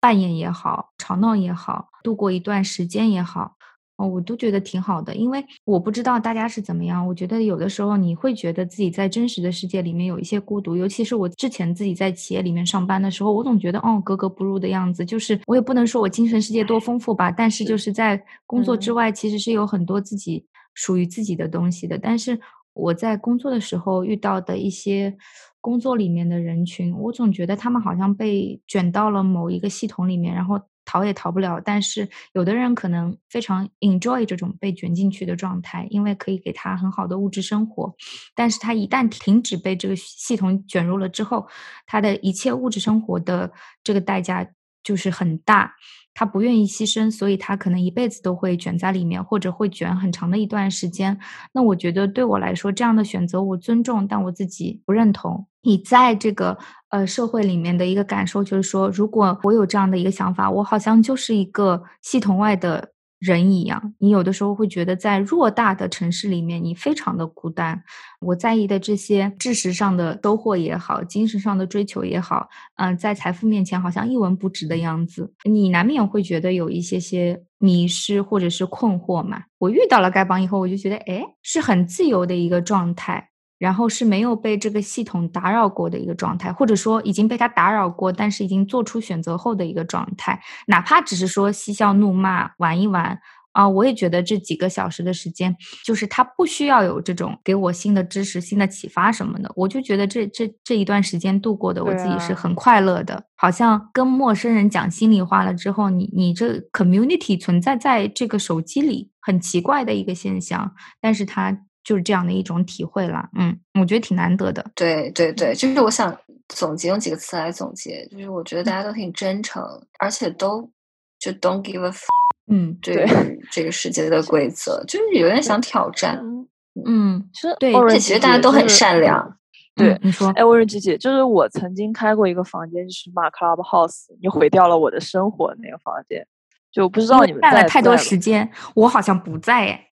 扮演也好，吵闹也好，度过一段时间也好，哦，我都觉得挺好的。因为我不知道大家是怎么样，我觉得有的时候你会觉得自己在真实的世界里面有一些孤独，尤其是我之前自己在企业里面上班的时候，我总觉得哦格格不入的样子。就是我也不能说我精神世界多丰富吧，但是就是在工作之外，其实是有很多自己属于自己的东西的。但是我在工作的时候遇到的一些。工作里面的人群，我总觉得他们好像被卷到了某一个系统里面，然后逃也逃不了。但是有的人可能非常 enjoy 这种被卷进去的状态，因为可以给他很好的物质生活。但是他一旦停止被这个系统卷入了之后，他的一切物质生活的这个代价就是很大。他不愿意牺牲，所以他可能一辈子都会卷在里面，或者会卷很长的一段时间。那我觉得对我来说，这样的选择我尊重，但我自己不认同。你在这个呃社会里面的一个感受就是说，如果我有这样的一个想法，我好像就是一个系统外的。人一样，你有的时候会觉得在偌大的城市里面，你非常的孤单。我在意的这些知识上的收获也好，精神上的追求也好，嗯，在财富面前好像一文不值的样子，你难免会觉得有一些些迷失或者是困惑嘛。我遇到了丐帮以后，我就觉得，哎，是很自由的一个状态。然后是没有被这个系统打扰过的一个状态，或者说已经被他打扰过，但是已经做出选择后的一个状态，哪怕只是说嬉笑怒骂、玩一玩，啊，我也觉得这几个小时的时间，就是他不需要有这种给我新的知识、新的启发什么的。我就觉得这这这一段时间度过的，我自己是很快乐的。好像跟陌生人讲心里话了之后，你你这 community 存在在这个手机里，很奇怪的一个现象。但是它就是这样的一种体会了。嗯，我觉得挺难得的。对对对，就是我想总结用几个词来总结，就是我觉得大家都挺真诚，而且都就 don't give a。嗯，对这个世界的规则，就是有点想挑战。嗯，其实对，而且其实大家都很善良。对，你说，哎，温润姐姐，就是我曾经开过一个房间，就是骂 Clubhouse，你毁掉了我的生活那个房间，就不知道你们带了太多时间，我好像不在哎。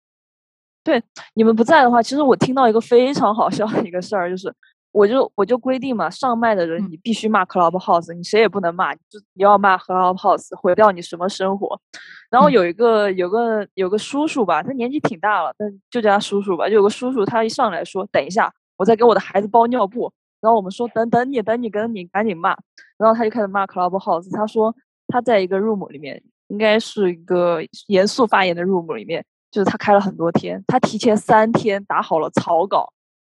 对，你们不在的话，其实我听到一个非常好笑的一个事儿，就是。我就我就规定嘛，上麦的人你必须骂 Clubhouse，你谁也不能骂，就你要骂 Clubhouse，毁掉你什么生活。然后有一个有个有个叔叔吧，他年纪挺大了，但就叫他叔叔吧。就有个叔叔，他一上来说：“等一下，我在给我的孩子包尿布。”然后我们说：“等等你，等你，等你，赶紧骂。”然后他就开始骂 Clubhouse，他说他在一个 room 里面，应该是一个严肃发言的 room 里面，就是他开了很多天，他提前三天打好了草稿。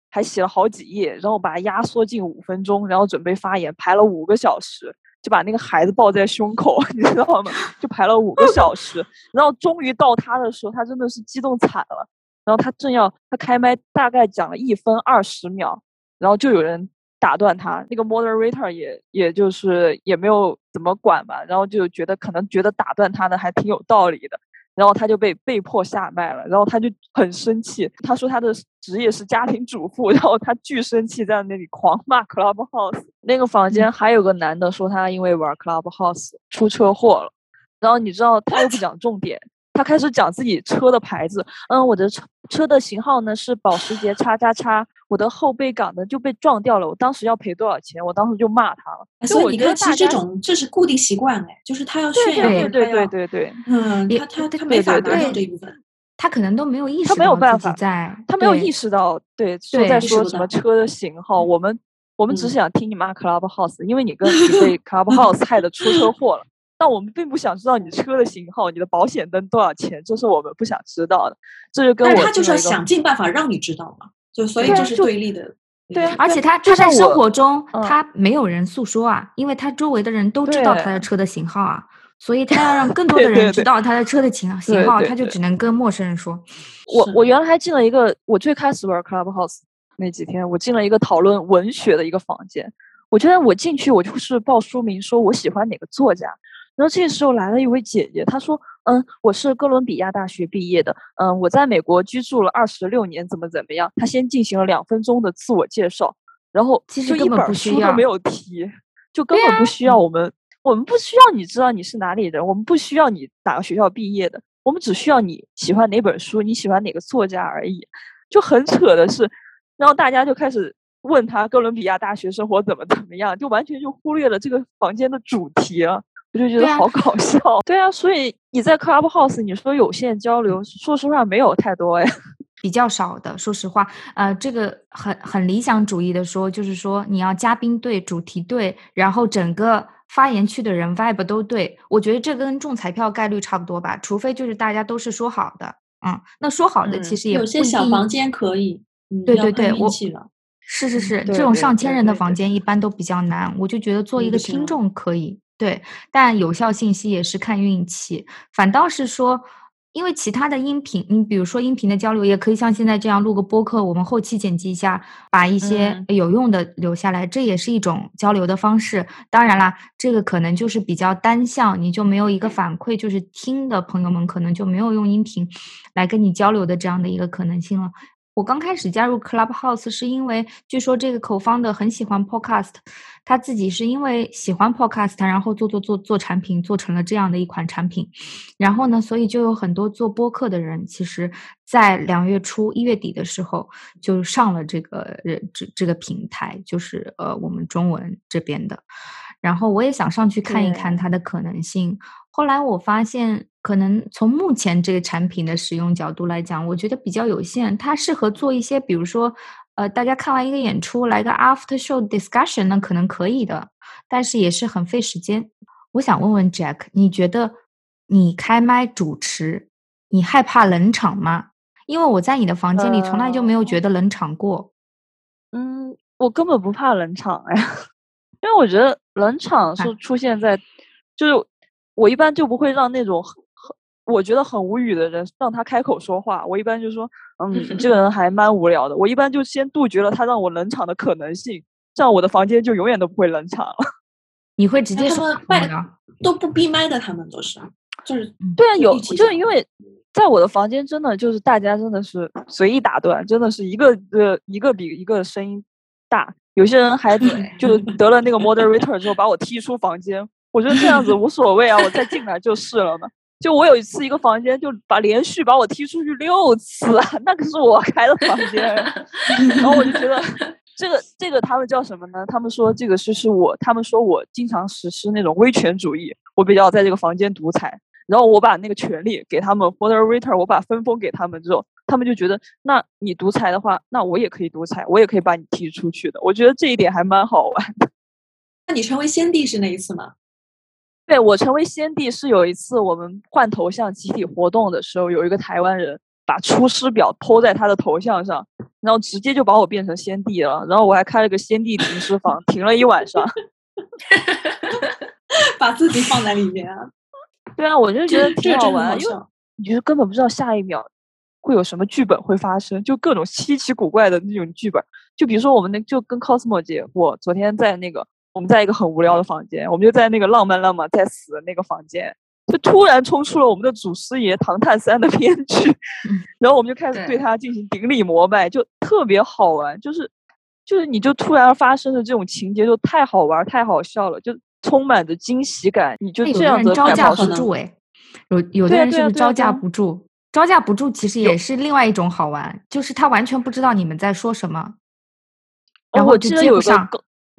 还写了好几页，然后把它压缩进五分钟，然后准备发言，排了五个小时，就把那个孩子抱在胸口，你知道吗？就排了五个小时，然后终于到他的时候，他真的是激动惨了。然后他正要他开麦，大概讲了一分二十秒，然后就有人打断他，那个 moderator 也也就是也没有怎么管吧，然后就觉得可能觉得打断他的还挺有道理的。然后他就被被迫下麦了，然后他就很生气，他说他的职业是家庭主妇，然后他巨生气，在那里狂骂 Clubhouse。那个房间还有个男的说他因为玩 Clubhouse 出车祸了，然后你知道他又不讲重点。他开始讲自己车的牌子，嗯，我的车车的型号呢是保时捷叉叉叉，我的后备杆呢就被撞掉了，我当时要赔多少钱？我当时就骂他了。所以你看，其实这种这是固定习惯哎，就是他要炫耀，对对对对对，嗯，他他他没法拿到这一部分，他可能都没有意识，他没有办法在，他没有意识到，对，说在说什么车的型号，我们我们只是想听你骂 Clubhouse，因为你跟你被 Clubhouse 害的出车祸了。但我们并不想知道你车的型号，你的保险灯多少钱，这是我们不想知道的。这就跟我他就是想尽办法让你知道嘛，就所以这是对立的。对啊，而且他他在生活中他没有人诉说啊，因为他周围的人都知道他的车的型号啊，所以他要让更多的人知道他的车的型型号，他就只能跟陌生人说。我我原来还进了一个，我最开始玩 Clubhouse 那几天，我进了一个讨论文学的一个房间。我觉得我进去，我就是报书名，说我喜欢哪个作家。然后这个时候来了一位姐姐，她说：“嗯，我是哥伦比亚大学毕业的，嗯，我在美国居住了二十六年，怎么怎么样？”她先进行了两分钟的自我介绍，然后就一本书都没有提，就根本不需要我们，我们不需要你知道你是哪里人，我们不需要你哪个学校毕业的，我们只需要你喜欢哪本书，你喜欢哪个作家而已。就很扯的是，然后大家就开始问他哥伦比亚大学生活怎么怎么样，就完全就忽略了这个房间的主题了。我就觉得好搞笑，对啊，所以你在 Clubhouse，你说有限交流，说实话没有太多哎，比较少的。说实话，呃，这个很很理想主义的说，就是说你要嘉宾对、主题对，然后整个发言区的人 vibe 都对。我觉得这跟中彩票概率差不多吧，除非就是大家都是说好的，嗯，那说好的其实也有些小房间可以，对对对，我是是是，这种上千人的房间一般都比较难，我就觉得做一个听众可以。对，但有效信息也是看运气。反倒是说，因为其他的音频，你比如说音频的交流，也可以像现在这样录个播客，我们后期剪辑一下，把一些有用的留下来，这也是一种交流的方式。当然啦，这个可能就是比较单向，你就没有一个反馈，就是听的朋友们可能就没有用音频来跟你交流的这样的一个可能性了。我刚开始加入 Clubhouse 是因为，据说这个口方的很喜欢 Podcast，他自己是因为喜欢 Podcast，然后做做做做产品，做成了这样的一款产品。然后呢，所以就有很多做播客的人，其实在两月初、一月底的时候就上了这个这这个平台，就是呃我们中文这边的。然后我也想上去看一看它的可能性。后来我发现，可能从目前这个产品的使用角度来讲，我觉得比较有限。它适合做一些，比如说，呃，大家看完一个演出来个 after show discussion，那可能可以的，但是也是很费时间。我想问问 Jack，你觉得你开麦主持你害怕冷场吗？因为我在你的房间里从来就没有觉得冷场过。嗯，我根本不怕冷场呀，因为我觉得冷场是出现在，就是我一般就不会让那种我觉得很无语的人让他开口说话。我一般就说，嗯，这个人 还蛮无聊的。我一般就先杜绝了他让我冷场的可能性，这样我的房间就永远都不会冷场了。你会直接说麦都不闭麦的，他们都是，就是对啊，有就是因为。在我的房间，真的就是大家真的是随意打断，真的是一个呃一个比一个声音大。有些人还就得了那个 moderator 之后把我踢出房间。我觉得这样子无所谓啊，我再进来就是了嘛。就我有一次一个房间就把连续把我踢出去六次，那可是我开的房间。然后我就觉得 这个这个他们叫什么呢？他们说这个是是我，他们说我经常实施那种威权主义，我比较在这个房间独裁。然后我把那个权利给他们，moderator，我把分封给他们之后，他们就觉得，那你独裁的话，那我也可以独裁，我也可以把你踢出去的。我觉得这一点还蛮好玩的。那你成为先帝是那一次吗？对我成为先帝是有一次我们换头像集体活动的时候，有一个台湾人把出师表偷在他的头像上，然后直接就把我变成先帝了。然后我还开了个先帝停尸房，停了一晚上，把自己放在里面啊。对啊，我就觉得挺好玩，因为你就根本不知道下一秒会有什么剧本会发生，就各种稀奇古怪的那种剧本。就比如说我们那就跟 Cosmo 姐，我昨天在那个我们在一个很无聊的房间，我们就在那个浪漫浪漫在死的那个房间，就突然冲出了我们的祖师爷唐探三的编剧，然后我们就开始对他进行顶礼膜拜，就特别好玩。就是就是你就突然发生的这种情节就太好玩太好笑了，就。充满着惊喜感，你就这样子招架不住哎，有有的人是不是招架不住？招架不住其实也是另外一种好玩，就是他完全不知道你们在说什么，然后就接不上。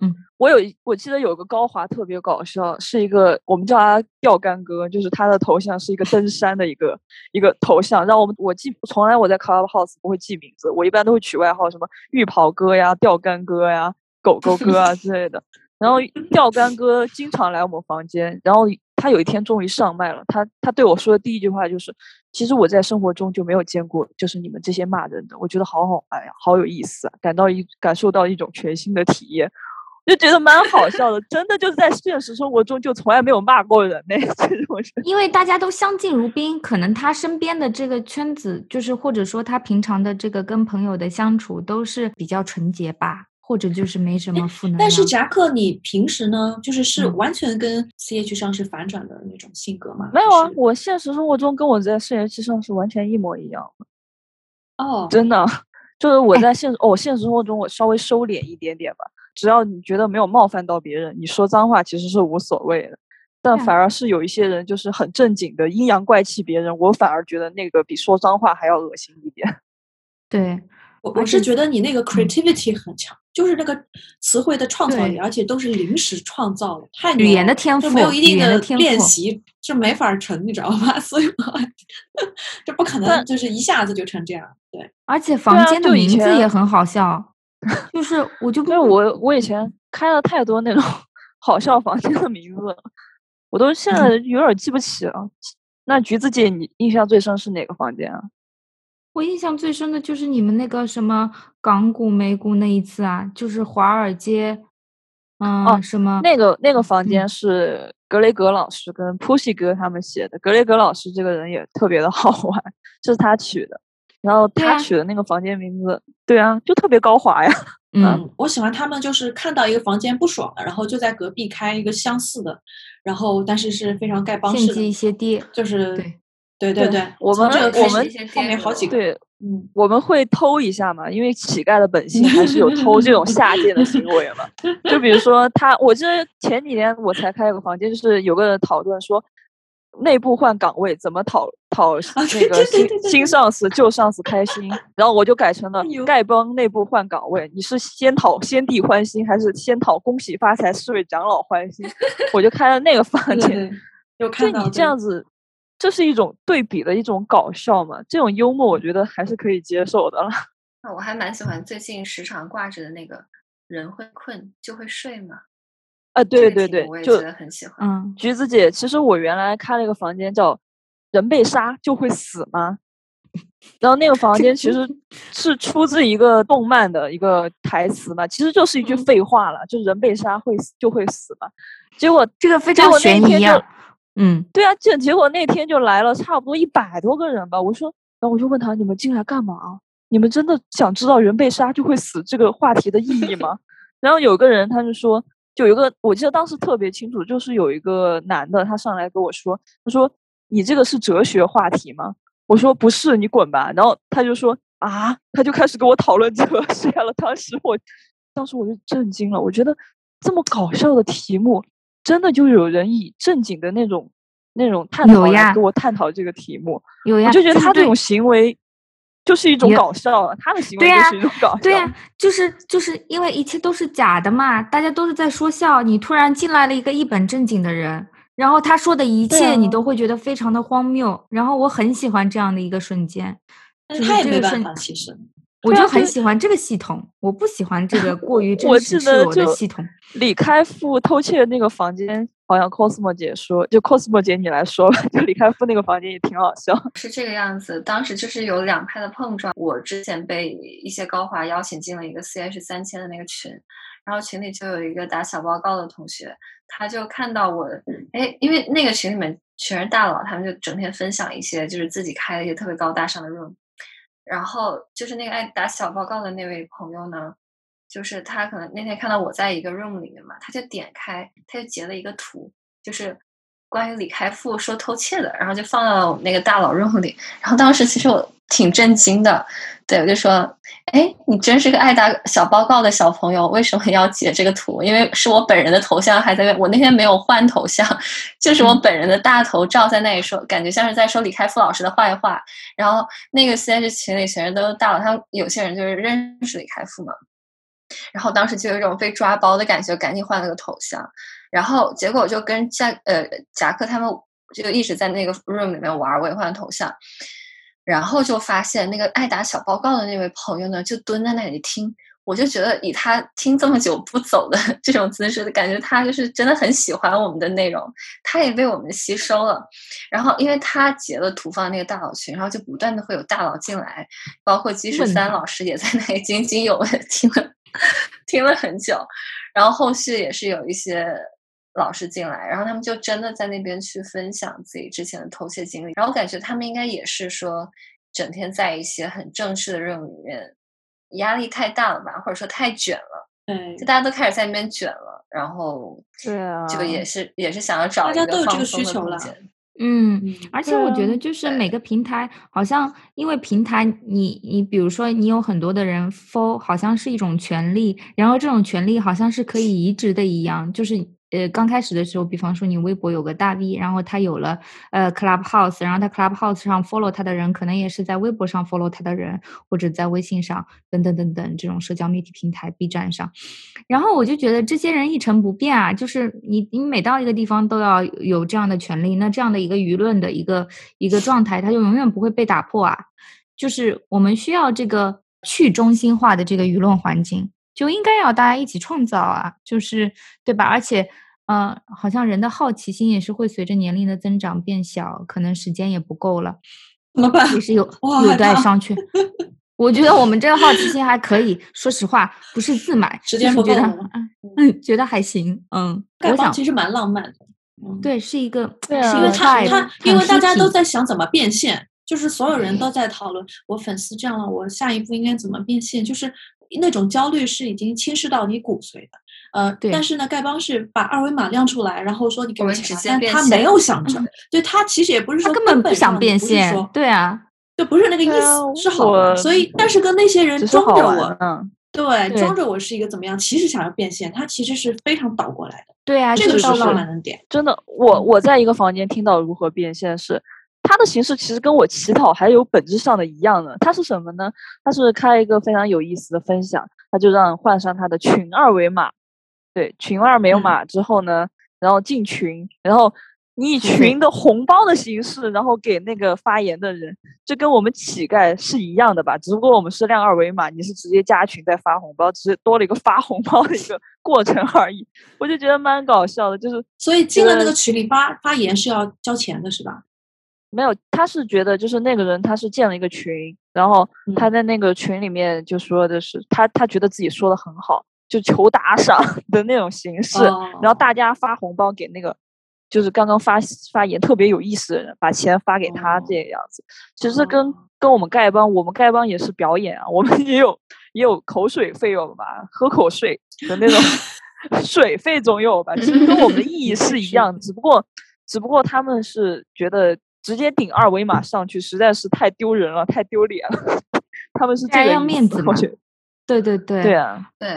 嗯，我有我记得有个高华特别搞笑，是一个我们叫他钓竿哥，就是他的头像是一个登山的一个一个头像，让我们我记从来我在 Clubhouse 不会记名字，我一般都会取外号，什么浴袍哥呀、钓竿哥呀、狗狗哥啊之类的。然后钓竿哥经常来我们房间，然后他有一天终于上麦了。他他对我说的第一句话就是：“其实我在生活中就没有见过，就是你们这些骂人的，我觉得好好玩呀，好有意思啊，感到一感受到一种全新的体验，就觉得蛮好笑的。真的就是在现实生活中就从来没有骂过人呢。这种因为大家都相敬如宾，可能他身边的这个圈子，就是或者说他平常的这个跟朋友的相处都是比较纯洁吧。”或者就是没什么负能量。但是夹克，你平时呢，就是是完全跟 C H 上是反转的那种性格吗？没有啊，我现实生活中跟我在 C H 上是完全一模一样的。哦，真的，就是我在现哦，现实生活中我稍微收敛一点点吧。只要你觉得没有冒犯到别人，你说脏话其实是无所谓的。但反而是有一些人就是很正经的阴阳怪气别人，我反而觉得那个比说脏话还要恶心一点。对。我我是觉得你那个 creativity 很强，就是那个词汇的创造力，而且都是临时创造的，太语言的天赋，没有一定的练习就没法成，你知道吗？所以这不可能，就是一下子就成这样。对，而且房间的名字也很好笑，就是 我就因为我我以前开了太多那种 好笑房间的名字，我都现在有点记不起了。那橘子姐，你印象最深是哪个房间啊？我印象最深的就是你们那个什么港股、美股那一次啊，就是华尔街，嗯，哦什么那个那个房间是格雷格老师跟 Pussy 哥他们写的。格雷格老师这个人也特别的 好玩，这是他取的。然后他取的那个房间名字，对啊，就特别高华呀。嗯，我喜欢他们，就是看到一个房间不爽了，然后就在隔壁开一个相似的，然后但是是非常丐帮式的，一些爹，就是对。对对对，我们我们后面好几个，对，嗯，我们会偷一下嘛，因为乞丐的本性还是有偷这种下贱的行为嘛。就比如说他，我记得前几天我才开个房间，就是有个人讨论说，内部换岗位怎么讨讨那个新新上司旧上司开心，然后我就改成了丐帮内部换岗位，你是先讨先帝欢心，还是先讨恭喜发财四位长老欢心？我就开了那个房间，就你这样子。这是一种对比的一种搞笑嘛？这种幽默我觉得还是可以接受的了。那我还蛮喜欢最近时常挂着的那个人会困就会睡嘛。啊，对对对，我也觉得很喜欢。嗯，橘子姐，其实我原来开了一个房间叫人被杀就会死吗？然后那个房间其实是出自一个动漫的一个台词嘛，其实就是一句废话了，就是人被杀会死就会死嘛。结果这个非常悬疑啊，嗯，对啊，结结果那天就来了差不多一百多个人吧。我说，然后我就问他，你们进来干嘛？你们真的想知道人被杀就会死这个话题的意义吗？然后有个人他就说，就有一个我记得当时特别清楚，就是有一个男的他上来跟我说，他说你这个是哲学话题吗？我说不是，你滚吧。然后他就说啊，他就开始跟我讨论哲学了。当时我，当时我就震惊了。我觉得这么搞笑的题目，真的就有人以正经的那种那种探讨来跟我探讨这个题目。有呀，我就觉得他这种行为就是一种搞笑，他的行为就是一种搞笑。对呀，就是就是因为一切都是假的嘛，大家都是在说笑。你突然进来了一个一本正经的人。然后他说的一切，你都会觉得非常的荒谬。然后我很喜欢这样的一个瞬间，但他也没办法，其实我就很喜欢这个系统，我不喜欢这个 过于真实赤裸的系统。李开复偷窃那个房间，好像 cosmo 姐说，就 cosmo 姐你来说吧，就李开复那个房间也挺好笑。是这个样子，当时就是有两派的碰撞。我之前被一些高华邀请进了一个 CH 三千的那个群。然后群里就有一个打小报告的同学，他就看到我，哎，因为那个群里面全是大佬，他们就整天分享一些就是自己开的一些特别高大上的 room。然后就是那个爱打小报告的那位朋友呢，就是他可能那天看到我在一个 room 里面嘛，他就点开，他就截了一个图，就是关于李开复说偷窃的，然后就放到了我们那个大佬 room 里。然后当时其实我。挺震惊的，对我就说：“哎，你真是个爱打小报告的小朋友，为什么要截这个图？因为是我本人的头像还在，我那天没有换头像，就是我本人的大头照在那里说，感觉像是在说李开复老师的坏话。然后那个 C H 群里全是都大佬，他有些人就是认识李开复嘛。然后当时就有一种被抓包的感觉，赶紧换了个头像。然后结果我就跟夹呃夹克他们就一直在那个 room 里面玩，我也换了头像。”然后就发现那个爱打小报告的那位朋友呢，就蹲在那里听。我就觉得以他听这么久不走的 这种姿势，感觉他就是真的很喜欢我们的内容，他也被我们吸收了。然后因为他截了图放那个大佬群，然后就不断的会有大佬进来，包括基十三老师也在那里津津有味听了 听了很久。然后后续也是有一些。老师进来，然后他们就真的在那边去分享自己之前的偷窃经历，然后我感觉他们应该也是说，整天在一些很正式的任务里面，压力太大了吧，或者说太卷了，对，就大家都开始在那边卷了，然后对啊，就也。是也是想要找大家都有这个需求了，嗯，而且我觉得就是每个。平台好像因为平台，你你比如说你有很多的人 follow，好像是一种权利，然后这种权利好像是可以移植的一样，就是。呃，刚开始的时候，比方说你微博有个大 V，然后他有了呃 Clubhouse，然后他 Clubhouse 上 follow 他的人，可能也是在微博上 follow 他的人，或者在微信上等等等等这种社交媒体平台 B 站上，然后我就觉得这些人一成不变啊，就是你你每到一个地方都要有这样的权利，那这样的一个舆论的一个一个状态，它就永远不会被打破啊，就是我们需要这个去中心化的这个舆论环境。就应该要大家一起创造啊，就是对吧？而且，嗯，好像人的好奇心也是会随着年龄的增长变小，可能时间也不够了，怎么办？也是有有待商榷。我觉得我们这个好奇心还可以，说实话，不是自满，时间不够，嗯，觉得还行，嗯。我想其实蛮浪漫的，对，是一个，对啊，因为他他因为大家都在想怎么变现，就是所有人都在讨论，我粉丝这样了，我下一步应该怎么变现，就是。那种焦虑是已经侵蚀到你骨髓的，呃，但是呢，丐帮是把二维码亮出来，然后说你给我钱，但他没有想着，对他其实也不是说根本不想变现，对啊，就不是那个意思，是好，所以但是跟那些人装着我，对，装着我是一个怎么样，其实想要变现，他其实是非常倒过来的，对啊，这个是浪漫的点，真的，我我。在一个房间听到如何变现是。它的形式其实跟我乞讨还有本质上的一样的，它是什么呢？它是开一个非常有意思的分享，他就让换上他的群二维码，对，群二维码之后呢，然后进群，然后你以群的红包的形式，然后给那个发言的人，就跟我们乞丐是一样的吧？只不过我们是亮二维码，你是直接加群再发红包，只是多了一个发红包的一个过程而已。我就觉得蛮搞笑的，就是所以进了那个群里发发言是要交钱的，是吧？没有，他是觉得就是那个人他是建了一个群，然后他在那个群里面就说的是他他觉得自己说的很好，就求打赏 的那种形式，然后大家发红包给那个就是刚刚发发言特别有意思的人，把钱发给他这个样子。其实跟跟我们丐帮，我们丐帮也是表演啊，我们也有也有口水费用吧，喝口水的那种 水费总有吧，其实跟我们的意义是一样的，只不过只不过他们是觉得。直接顶二维码上去实在是太丢人了，太丢脸了。他们是这个要面子嘛？对对对，对啊，对，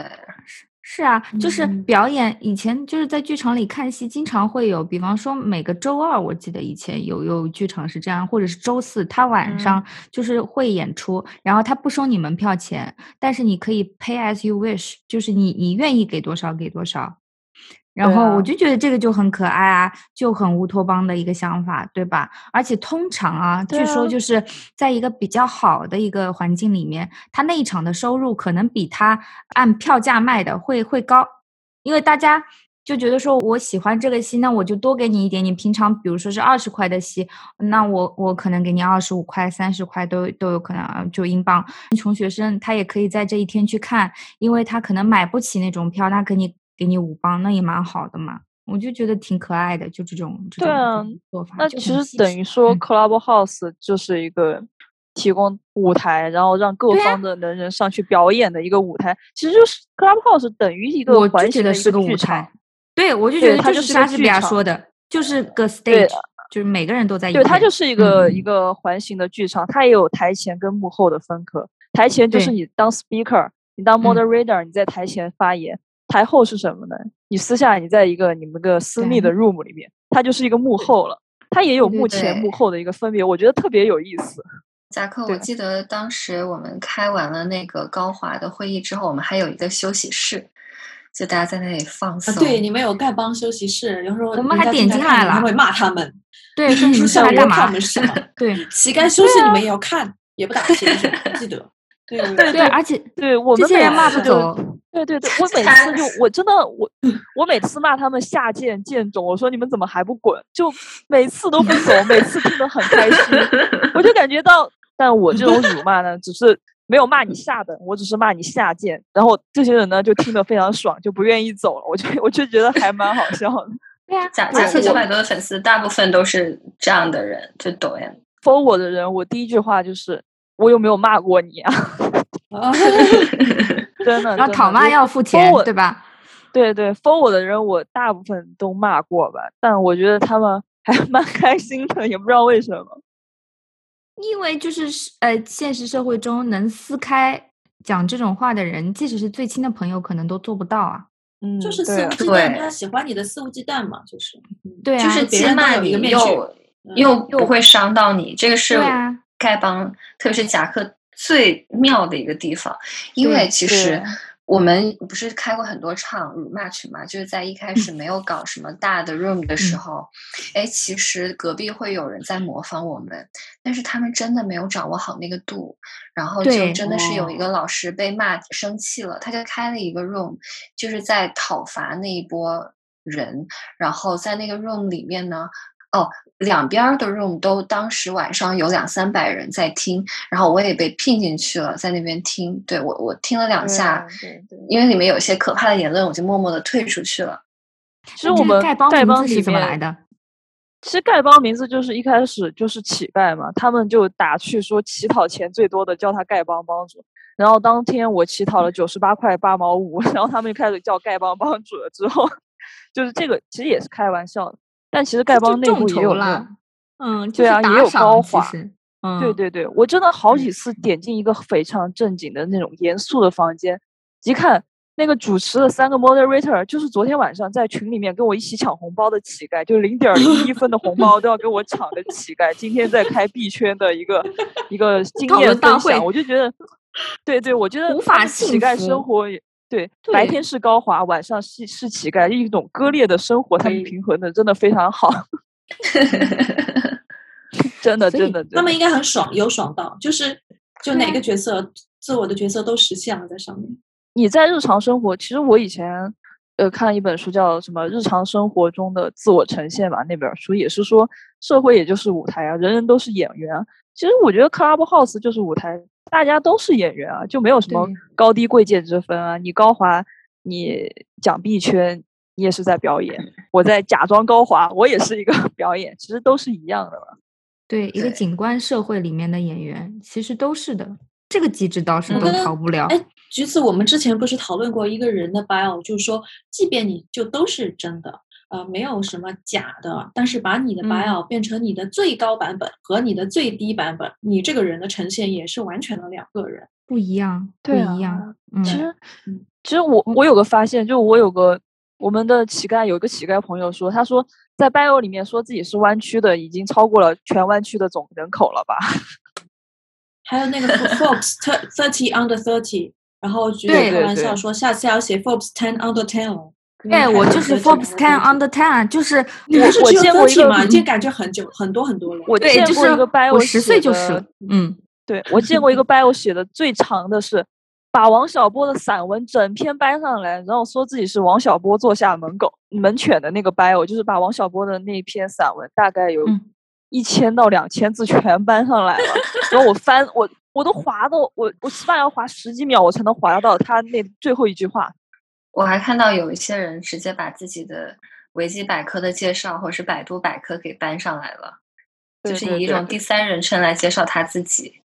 是是啊，就是表演。以前就是在剧场里看戏，经常会有，比方说每个周二，我记得以前有有剧场是这样，或者是周四，他晚上就是会演出，然后他不收你门票钱，但是你可以 pay as you wish，就是你你愿意给多少给多少。然后我就觉得这个就很可爱啊，就很乌托邦的一个想法，对吧？而且通常啊，据说就是在一个比较好的一个环境里面，他那一场的收入可能比他按票价卖的会会高，因为大家就觉得说我喜欢这个戏，那我就多给你一点。你平常比如说是二十块的戏，那我我可能给你二十五块、三十块都都有可能，就英镑。穷学生他也可以在这一天去看，因为他可能买不起那种票，他给你。给你五磅，那也蛮好的嘛，我就觉得挺可爱的，就这种这种做法。那其实等于说，Clubhouse 就是一个提供舞台，然后让各方的能人上去表演的一个舞台。其实就是 Clubhouse 等于一个环形的是个舞台。对，我就觉得它就是莎士比亚说的，就是个 stage，就是每个人都在。对，它就是一个一个环形的剧场，它也有台前跟幕后的分隔。台前就是你当 speaker，你当 moderator，你在台前发言。台后是什么呢？你私下你在一个你们个私密的 room 里面，它就是一个幕后了。它也有幕前幕后的一个分别，我觉得特别有意思。贾克，我记得当时我们开完了那个高华的会议之后，我们还有一个休息室，就大家在那里放松。对，你们有丐帮休息室，有时候我们还点进来了，会骂他们。对，说 你们下来干嘛？对，乞丐休息你们也要看，也不打钱，记得。对对对，而且对我们这些人骂不走。对对对，我每次就我真的我我每次骂他们下贱贱种，我说你们怎么还不滚？就每次都不走，每次听得很开心。我就感觉到，但我这种辱骂呢，只是没有骂你下等，我只是骂你下贱。然后这些人呢，就听得非常爽，就不愿意走了。我就我就觉得还蛮好笑的。对啊，假假设九百多的粉丝，大部分都是这样的人，就抖音 follow 我的人，我第一句话就是我有没有骂过你啊？真的，然后讨骂要付钱，对吧？对对，封我的人我大部分都骂过吧，但我觉得他们还 蛮开心的，也不知道为什么。因为就是呃，现实社会中能撕开讲这种话的人，即使是最亲的朋友，可能都做不到啊。嗯，就是肆无忌惮，他喜欢你的肆无忌惮嘛，就是。对啊，就是接骂你又又不会伤到你，这个是丐帮，特别是夹克。最妙的一个地方，因为其实。我们不是开过很多场 match 嘛，就是在一开始没有搞什么大的 room 的时候，哎，其实隔壁会有人在模仿我们，但是他们真的没有掌握好那个度，然后就真的是有一个老师被骂生气了，他就开了一个 room，就是在讨伐那一波人，然后在那个 room 里面呢。哦，两边的 room 都当时晚上有两三百人在听，然后我也被聘进去了，在那边听。对我，我听了两下，因为里面有些可怕的言论，我就默默的退出去了。其实我们丐帮是怎么来的？其实丐帮名字就是一开始就是乞丐嘛，他们就打趣说乞讨钱最多的叫他丐帮帮主。然后当天我乞讨了九十八块八毛五，然后他们就开始叫丐帮帮主了。之后 就是这个其实也是开玩笑的。但其实丐帮内部也有了，嗯，对啊，也有高华，嗯，对对对，我真的好几次点进一个非常正经的那种严肃的房间，一看那个主持的三个 moderator 就是昨天晚上在群里面跟我一起抢红包的乞丐，就零点零一分的红包都要跟我抢的乞丐，今天在开币圈的一个一个 经验分享，我就觉得，对对，我觉得无法乞丐生活也。对，白天是高华，晚上是是乞丐，一种割裂的生活，他们平衡的真的非常好。真的，真的，他们应该很爽，有爽到，就是就哪个角色，自我的角色都实现了在上面。你在日常生活，其实我以前呃看了一本书，叫什么《日常生活中的自我呈现》吧，那本书也是说社会也就是舞台啊，人人都是演员。其实我觉得 Clubhouse 就是舞台，大家都是演员啊，就没有什么高低贵贱之分啊。你高华，你讲币圈，你也是在表演；我在假装高华，我也是一个 表演，其实都是一样的嘛。对，一个景观社会里面的演员，其实都是的。这个机制倒是都逃不了。哎，橘子，我们之前不是讨论过一个人的 bio，就是说，即便你就都是真的，呃，没有什么假的，但是把你的 bio 变成你的最高版本和你的最低版本，你这个人的呈现也是完全的两个人，不一样，不一样。其实，其实我我有个发现，就我有个我们的乞丐有一个乞丐朋友说，他说在 bio 里面说自己是湾区的，已经超过了全湾区的总人口了吧。还有那个 Forbes thirty under thirty，然后橘子开玩笑说下次要写 Forbes ten under ten 了。哎，我就是 Forbes ten under ten，就是我我见过一个，已经感觉很久很多很多了。我见过一个 bio，我十岁就是，嗯，对我见过一个 bio 写的最长的是把王小波的散文整篇搬上来，然后说自己是王小波座下门狗门犬的那个 bio，就是把王小波的那篇散文大概有。一千到两千字全搬上来了，然后我翻我我都划到我我起码要划十几秒我才能划到他那最后一句话。我还看到有一些人直接把自己的维基百科的介绍或者是百度百科给搬上来了，就是以一种第三人称来介绍他自己。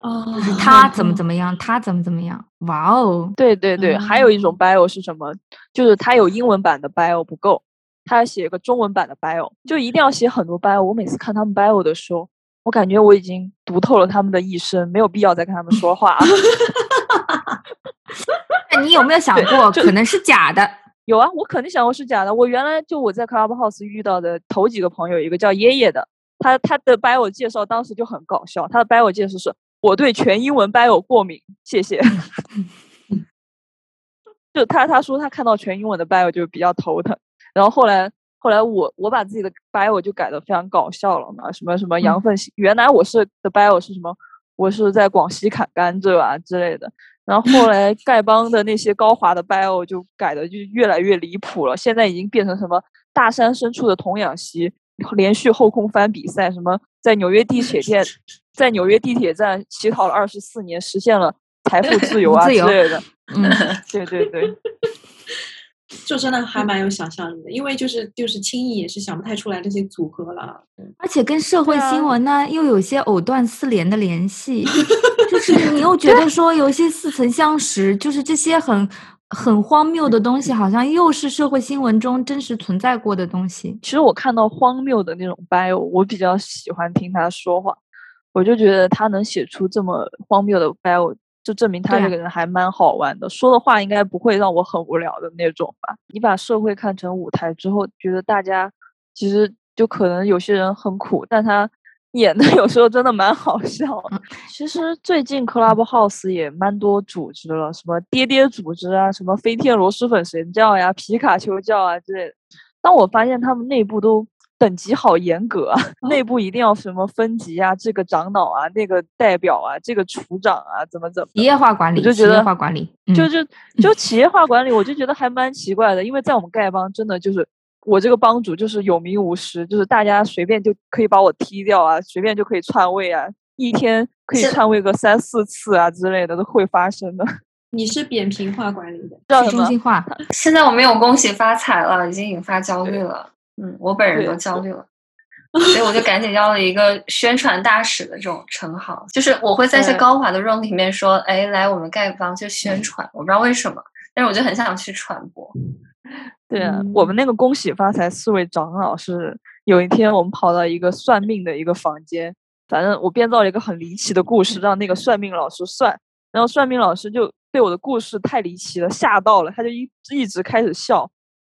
哦，他怎么怎么样，他怎么怎么样？哇哦，对对对，还有一种 bio 是什么？就是他有英文版的 bio 不够。他要写一个中文版的 bio，就一定要写很多 bio。我每次看他们 bio 的时候，我感觉我已经读透了他们的一生，没有必要再跟他们说话。那你有没有想过，可能是假的？有啊，我肯定想过是假的。我原来就我在 Clubhouse 遇到的头几个朋友，一个叫爷爷的，他他的 bio 介绍当时就很搞笑。他的 bio 介绍是：我对全英文 bio 过敏，谢谢。就他他说他看到全英文的 bio 就比较头疼。然后后来，后来我我把自己的 bio 就改的非常搞笑了嘛，什么什么羊粪，原来我是的 bio 是什么，我是在广西砍甘蔗啊之类的。然后后来丐帮的那些高华的 bio 就改的就越来越离谱了，现在已经变成什么大山深处的童养媳，连续后空翻比赛，什么在纽约地铁站，在纽约地铁站乞讨了二十四年，实现了财富自由啊 之类的。嗯，对对对。就真的还蛮有想象力的，因为就是就是轻易也是想不太出来这些组合了，而且跟社会新闻呢又有些藕断丝连的联系，就是 你又觉得说有些似曾相识，就是这些很很荒谬的东西，好像又是社会新闻中真实存在过的东西。其实我看到荒谬的那种 bio，我比较喜欢听他说话，我就觉得他能写出这么荒谬的 bio。就证明他这个人还蛮好玩的，说的话应该不会让我很无聊的那种吧。你把社会看成舞台之后，觉得大家其实就可能有些人很苦，但他演的 有时候真的蛮好笑。其实最近 Clubhouse 也蛮多组织了，什么爹爹组织啊，什么飞天螺蛳粉神教呀、皮卡丘教啊之类的。但我发现他们内部都。等级好严格啊，内部一定要什么分级啊，这个长老啊，那个代表啊，这个处长啊，怎么怎么企业化管理，我就觉得企业化管理，就就就企业化管理，我就觉得还蛮奇怪的，因为在我们丐帮，真的就是我这个帮主就是有名无实，就是大家随便就可以把我踢掉啊，随便就可以篡位啊，一天可以篡位个三四次啊之类的都会发生的。你是扁平化管理的，去中心化。现在我没有恭喜发财了，已经引发焦虑了。嗯，我本人都焦虑了，所以我就赶紧要了一个宣传大使的这种称号。就是我会在一些高华的 room 里面说：“哎，来我们丐帮就宣传。”我不知道为什么，但是我就很想去传播。对啊，我们那个恭喜发财四位长老是有一天我们跑到一个算命的一个房间，反正我编造了一个很离奇的故事，让那个算命老师算，然后算命老师就被我的故事太离奇了吓到了，他就一一直开始笑。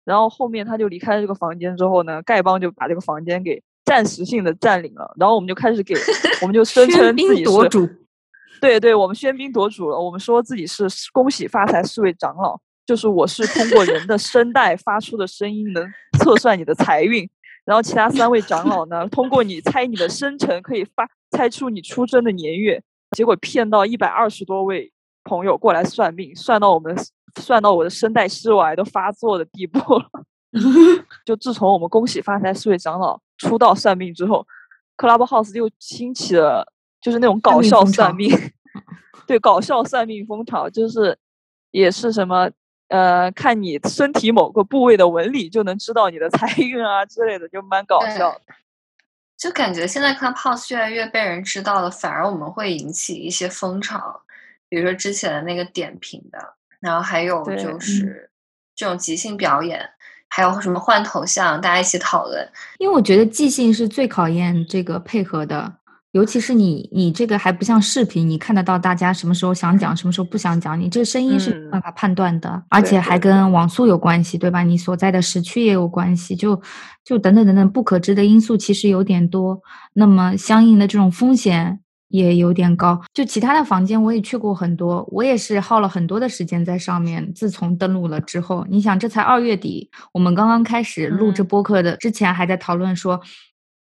然后后面他就离开了这个房间之后呢，丐帮就把这个房间给暂时性的占领了。然后我们就开始给，我们就声称自己是，对对，我们喧宾夺主了。我们说自己是恭喜发财四位长老，就是我是通过人的声带发出的声音能测算你的财运。然后其他三位长老呢，通过你猜你的生辰可以发猜出你出生的年月。结果骗到一百二十多位朋友过来算命，算到我们算到我的声带失癌都发作的地步了。就自从我们恭喜发财四位长老出道算命之后，Clubhouse 又兴起了就是那种搞笑算命，对搞笑算命风潮，就是也是什么呃，看你身体某个部位的纹理就能知道你的财运啊之类的，就蛮搞笑。就感觉现在 Clubhouse 越来越被人知道了，反而我们会引起一些风潮，比如说之前的那个点评的，然后还有就是这种即兴表演。还有什么换头像，大家一起讨论。因为我觉得即兴是最考验这个配合的，尤其是你，你这个还不像视频，你看得到大家什么时候想讲，什么时候不想讲，你这个声音是没办法判断的，而且还跟网速有关系，对吧？你所在的时区也有关系，就就等等等等不可知的因素其实有点多，那么相应的这种风险。也有点高，就其他的房间我也去过很多，我也是耗了很多的时间在上面。自从登录了之后，你想这才二月底，我们刚刚开始录制播客的，之前还在讨论说，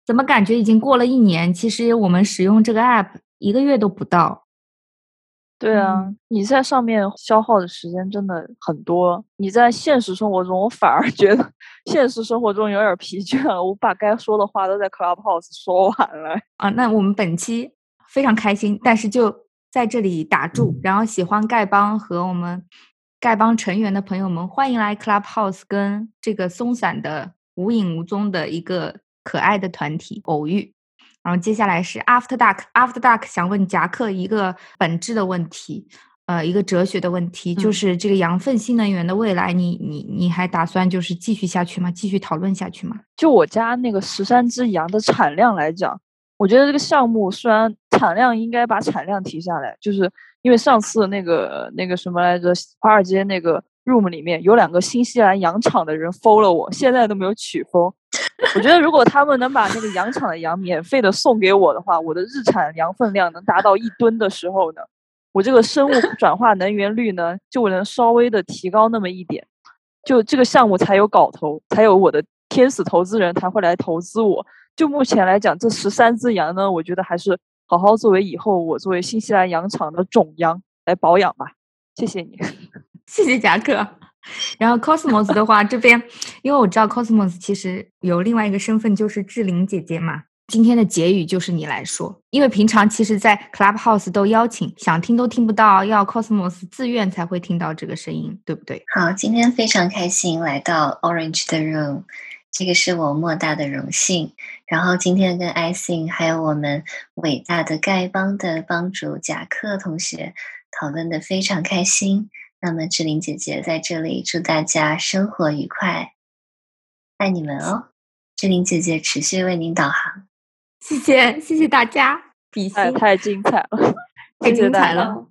怎么感觉已经过了一年？其实我们使用这个 app 一个月都不到。对啊，你在上面消耗的时间真的很多。你在现实生活中，我反而觉得现实生活中有点疲倦了。我把该说的话都在 Clubhouse 说完了啊。那我们本期。非常开心，但是就在这里打住。然后喜欢丐帮和我们丐帮成员的朋友们，欢迎来 Clubhouse 跟这个松散的无影无踪的一个可爱的团体偶遇。然后接下来是 After Dark，After Dark 想问夹克一个本质的问题，呃，一个哲学的问题，就是这个羊粪新能源的未来，你你你还打算就是继续下去吗？继续讨论下去吗？就我家那个十三只羊的产量来讲。我觉得这个项目虽然产量应该把产量提下来，就是因为上次那个那个什么来着，华尔街那个 room 里面有两个新西兰羊场的人封了我，现在都没有取封。我觉得如果他们能把那个羊场的羊免费的送给我的话，我的日产羊粪量能达到一吨的时候呢，我这个生物转化能源率呢就能稍微的提高那么一点，就这个项目才有搞头，才有我的天使投资人才会来投资我。就目前来讲，这十三只羊呢，我觉得还是好好作为以后我作为新西兰羊场的种羊来保养吧。谢谢你，谢谢夹克。然后 Cosmos 的话，这边因为我知道 Cosmos 其实有另外一个身份，就是志玲姐姐嘛。今天的结语就是你来说，因为平常其实，在 Clubhouse 都邀请，想听都听不到，要 Cosmos 自愿才会听到这个声音，对不对？好，今天非常开心来到 Orange 的 Room。这个是我莫大的荣幸。然后今天跟艾信还有我们伟大的丐帮的帮主贾克同学讨论的非常开心。那么志玲姐姐在这里祝大家生活愉快，爱你们哦！志玲姐姐持续为您导航。谢谢谢谢大家，比心太精彩了，太精彩了。